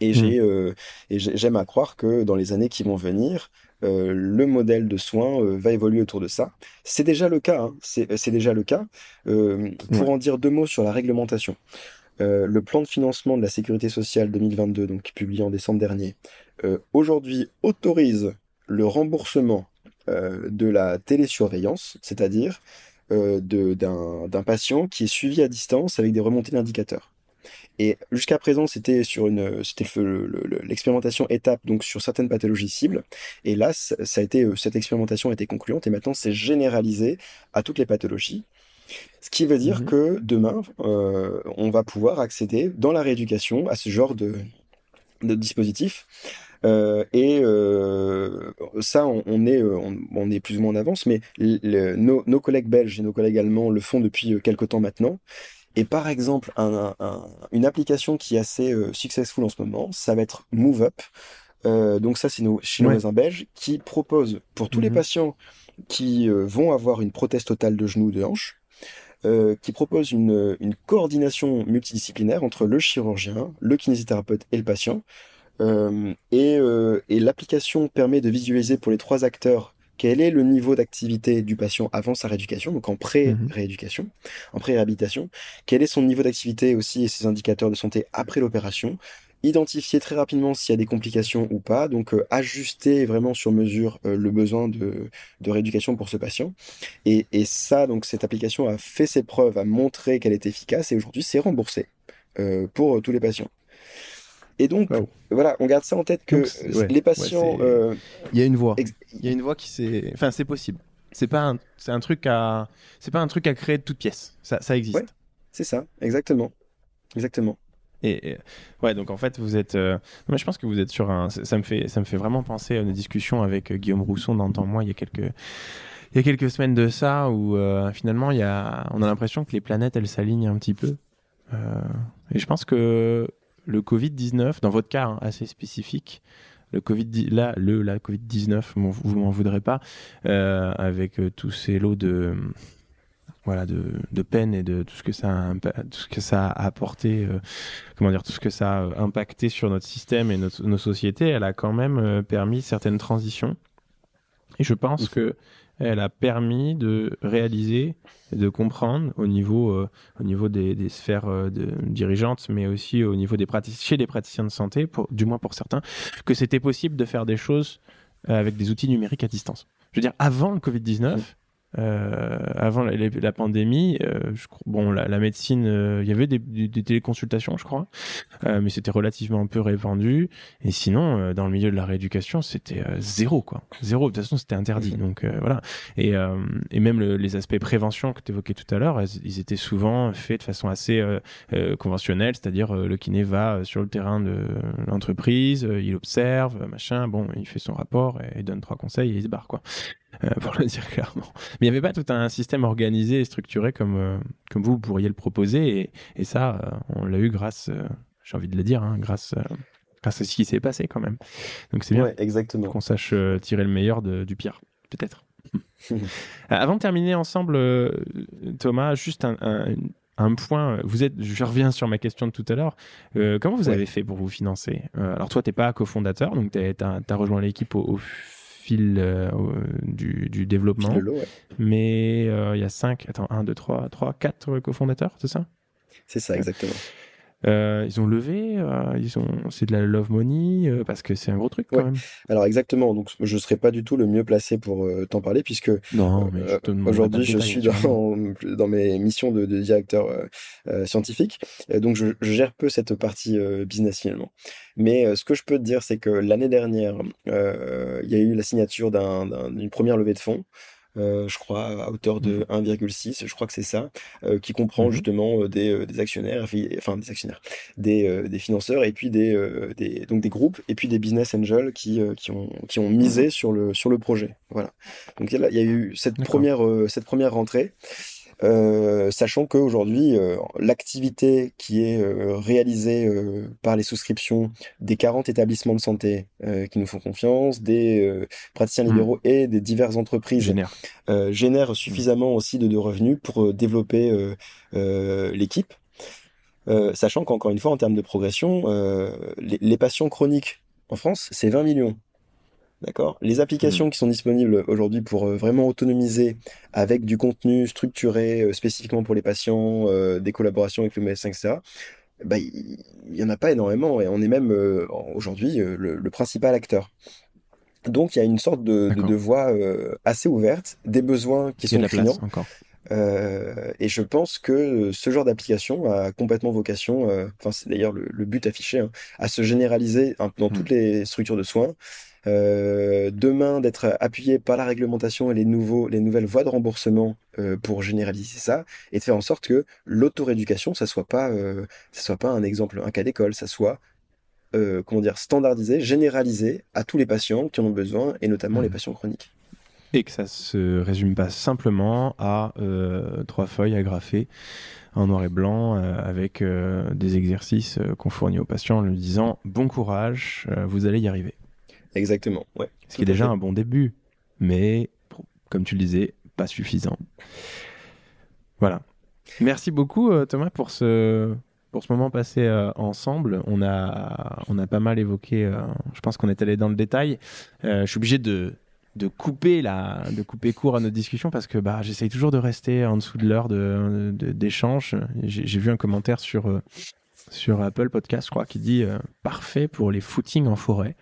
Et j'ai mmh. et j'aime à croire que dans les années qui vont venir, le modèle de soins va évoluer autour de ça. C'est déjà le cas. Hein. C'est déjà le cas. pour en dire deux mots sur la réglementation. le plan de financement de la sécurité sociale 2022, donc publié en décembre dernier, aujourd'hui autorise le remboursement de la télésurveillance, c'est-à-dire d'un patient qui est suivi à distance avec des remontées d'indicateurs. Et jusqu'à présent, c'était sur une, c'était l'expérimentation étape donc sur certaines pathologies cibles. Et là, ça a été, cette expérimentation a été concluante et maintenant c'est généralisé à toutes les pathologies. Ce qui veut dire mmh que demain, euh, on va pouvoir accéder dans la rééducation à ce genre de, de dispositif. Euh, et euh, ça, on, est, on, est plus ou moins en avance, mais nos, nos, collègues belges et nos collègues allemands le font depuis quelques temps maintenant. Et par exemple, une application qui est assez euh, successful en ce moment, ça va être MoveUp. Euh, donc ça, c'est nos, chez nos voisins belges qui propose pour tous les mhm. patients qui euh, vont avoir une prothèse totale de genou, de hanche, qui propose une, une, coordination multidisciplinaire entre le chirurgien, le kinésithérapeute et le patient. et, et l'application permet de visualiser pour les trois acteurs quel est le niveau d'activité du patient avant sa rééducation, donc en pré-rééducation, mhm. en pré-réhabilitation, quel est son niveau d'activité aussi et ses indicateurs de santé après l'opération, identifier très rapidement s'il y a des complications ou pas, donc euh, ajuster vraiment sur mesure euh, le besoin de, rééducation pour ce patient. Et, ça, donc cette application a fait ses preuves, a montré qu'elle est efficace et aujourd'hui c'est remboursé euh, pour tous les patients. Et donc, voilà, on garde ça en tête que les patients. Euh, il y a une voie. Il y a une voie qui c'est. Enfin, c'est possible. C'est pas un, c'est un truc à, c'est pas un truc à créer de toute pièce. Ça, ça existe. c'est ça, exactement, exactement. Et, ouais, donc en fait, vous êtes. Euh, moi, je pense que vous êtes sur un. Ça me fait, ça me fait vraiment penser à une discussion avec euh, Guillaume Rousson dans moi il y a quelques. Il y a quelques semaines de ça où finalement il y a, on a l'impression que les planètes elles s'alignent un petit peu. et je pense que le Covid-19, dans votre cas hein, assez spécifique, le Covid, là, le, la Covid-19, vous m'en voudrez pas, euh, avec euh, tous ces lots de, voilà, de, de, peine et de tout ce que ça a, tout ce que ça a apporté, euh, comment dire, tout ce que ça a impacté sur notre système et nos sociétés, elle a quand même permis certaines transitions. Et je pense que elle a permis de réaliser, de comprendre au niveau, euh, au niveau des, sphères euh, dirigeantes, mais aussi au niveau des praticiens, chez les praticiens de santé, du moins pour certains, que c'était possible de faire des choses euh, avec des outils numériques à distance. Je veux dire, avant le Covid-19, euh, avant la, la pandémie, euh, je, bon, la, la médecine, euh, il y avait des, des, téléconsultations, je crois, euh, mais c'était relativement peu répandu. Et sinon, euh, dans le milieu de la rééducation, c'était zéro, quoi. Zéro. De toute façon, c'était interdit. Donc voilà. Et, et même les aspects prévention que tu évoquais tout à l'heure, ils étaient souvent faits de façon assez conventionnelle, c'est-à-dire le kiné va sur le terrain de l'entreprise, il observe, machin, bon, il fait son rapport et il donne trois conseils et il se barre, quoi. Euh, pour le dire clairement. Mais il n'y avait pas tout un système organisé et structuré comme, euh, comme vous, pourriez le proposer. Et, et ça, euh, on l'a eu grâce, j'ai envie de le dire, hein, grâce, grâce à ce qui s'est passé quand même. Donc c'est bien exactement. qu'on sache tirer le meilleur de, du pire, peut-être. Avant de terminer ensemble, Thomas, juste un, un, point. Vous êtes, je reviens sur ma question de tout à l'heure. comment vous avez fait pour vous financer? Alors toi, t'es pas cofondateur, donc tu as, rejoint l'équipe au, au fil euh, du, du, développement. Mais euh, il y a 5, attends, 1, 2, 3, 3, 4 cofondateurs, c'est ça? C'est ça, exactement. Euh, ils ont levé, euh, ils ont, c'est de la love money euh, parce que c'est un gros truc quand même. Alors exactement. Donc je serais pas du tout le mieux placé pour t'en parler puisque non, aujourd'hui je suis dans, dans mes missions de, de directeur scientifique, donc je, je, gère peu cette partie business finalement. Mais ce que je peux te dire, c'est que l'année dernière, il y a eu la signature d'une première levée de fonds. Euh, je crois, à hauteur de 1,6, mmh. je crois que c'est ça, euh, qui comprend mmh justement euh, des, des, actionnaires, enfin des actionnaires, des, des financeurs et puis des, des, donc des groupes et puis des business angels qui, qui, ont, qui ont misé mmh sur le, sur le projet. Voilà. Donc il y, a eu cette première, cette première rentrée. Euh, sachant qu'aujourd'hui, euh, l'activité qui est euh, réalisée par les souscriptions des 40 établissements de santé qui nous font confiance, des praticiens mmh. libéraux et des diverses entreprises génère, génère suffisamment aussi de, de, revenus pour développer l'équipe. sachant qu'encore une fois, en termes de progression, les, les, patients chroniques en France, c'est 20 millions. D'accord Les applications mmh. qui sont disponibles aujourd'hui pour vraiment autonomiser avec du contenu structuré spécifiquement pour les patients, des collaborations avec le médecin, etc., bah, il n'y en a pas énormément et on est même aujourd'hui le, principal acteur. Donc il y a une sorte de, de, voie euh, assez ouverte, des besoins qui sont criants. Euh, et je pense que ce genre d'application a complètement vocation, euh, enfin c'est d'ailleurs le, but affiché, hein, à se généraliser dans hmm. toutes les structures de soins. Euh, demain d'être appuyé par la réglementation et les nouveaux, les nouvelles voies de remboursement euh, pour généraliser ça et de faire en sorte que l'autoréducation ça soit pas, euh, ça soit pas un exemple, un cas d'école, ça soit euh, comment dire, standardisé, généralisé à tous les patients qui en ont besoin, et notamment les mmh. patients chroniques. Et que ça se résume pas simplement à euh, trois feuilles agrafées en noir et blanc euh, avec des exercices qu'on fournit aux patients en lui disant bon courage, vous allez y arriver. Exactement, ouais. Ce qui est déjà un bon début, mais comme tu le disais, pas suffisant. Voilà. Merci beaucoup Thomas pour ce pour ce moment passé euh, ensemble. On a, on a pas mal évoqué, euh, je pense qu'on est allé dans le détail. Euh, je suis obligé de, de, couper la, de couper court à notre discussion parce que bah, j'essaye toujours de rester en dessous de l'heure d'échange. De, J'ai vu un commentaire sur, sur Apple Podcast, je crois, qui dit parfait pour les footings en forêt.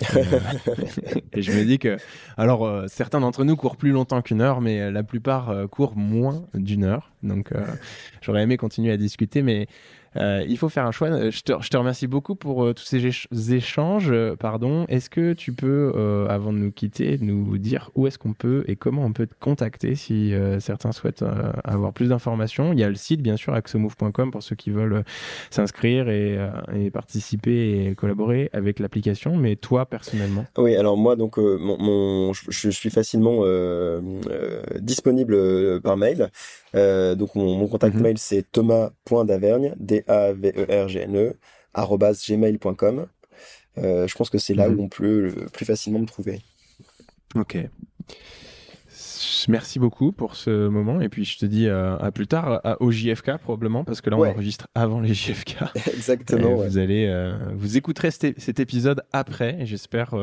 et je me dis que, alors, certains d'entre nous courent plus longtemps qu'une heure, mais la plupart courent moins d'une heure. Donc, j'aurais aimé continuer à discuter, mais euh, il faut faire un choix. Euh, je te, je te remercie beaucoup pour euh, tous ces échanges. pardon. Est-ce que tu peux, avant de nous quitter, nous dire où est-ce qu'on peut et comment on peut te contacter si certains souhaitent avoir plus d'informations? Il y a le site, bien sûr, axomove.com pour ceux qui veulent s'inscrire et, et, participer et collaborer avec l'application. Mais toi, personnellement? Oui, alors moi, donc, mon, mon je, suis facilement disponible par mail. donc, mon, mon contact mhm. mail, c'est thomas.davergne, D-A-V-E-R-G-N-E, gmail.com. Euh, je pense que c'est là mhm. où on peut plus facilement me trouver. Ok. Merci beaucoup pour ce moment et puis je te dis euh, à plus tard au JFK probablement parce que là on enregistre avant les JFK. Exactement. Vous allez euh, vous écouterez cet, épisode après et j'espère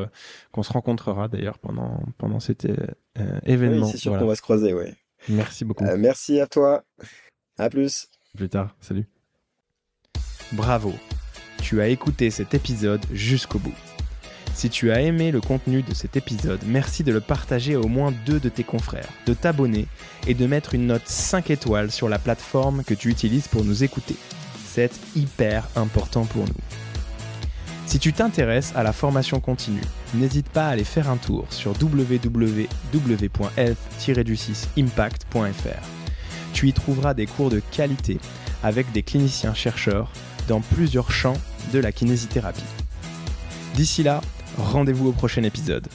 qu'on se rencontrera d'ailleurs pendant pendant cet événement. Oui, c'est sûr qu'on va se croiser, ouais. Merci beaucoup. merci à toi. À plus. plus tard. Salut. Bravo, tu as écouté cet épisode jusqu'au bout. Si tu as aimé le contenu de cet épisode, merci de le partager à au moins deux de tes confrères, de t'abonner et de mettre une note 5 étoiles sur la plateforme que tu utilises pour nous écouter. C'est hyper important pour nous. Si tu t'intéresses à la formation continue, n'hésite pas à aller faire un tour sur www.health-impact.fr. Tu y trouveras des cours de qualité avec des cliniciens chercheurs dans plusieurs champs de la kinésithérapie. D'ici là, rendez-vous au prochain épisode.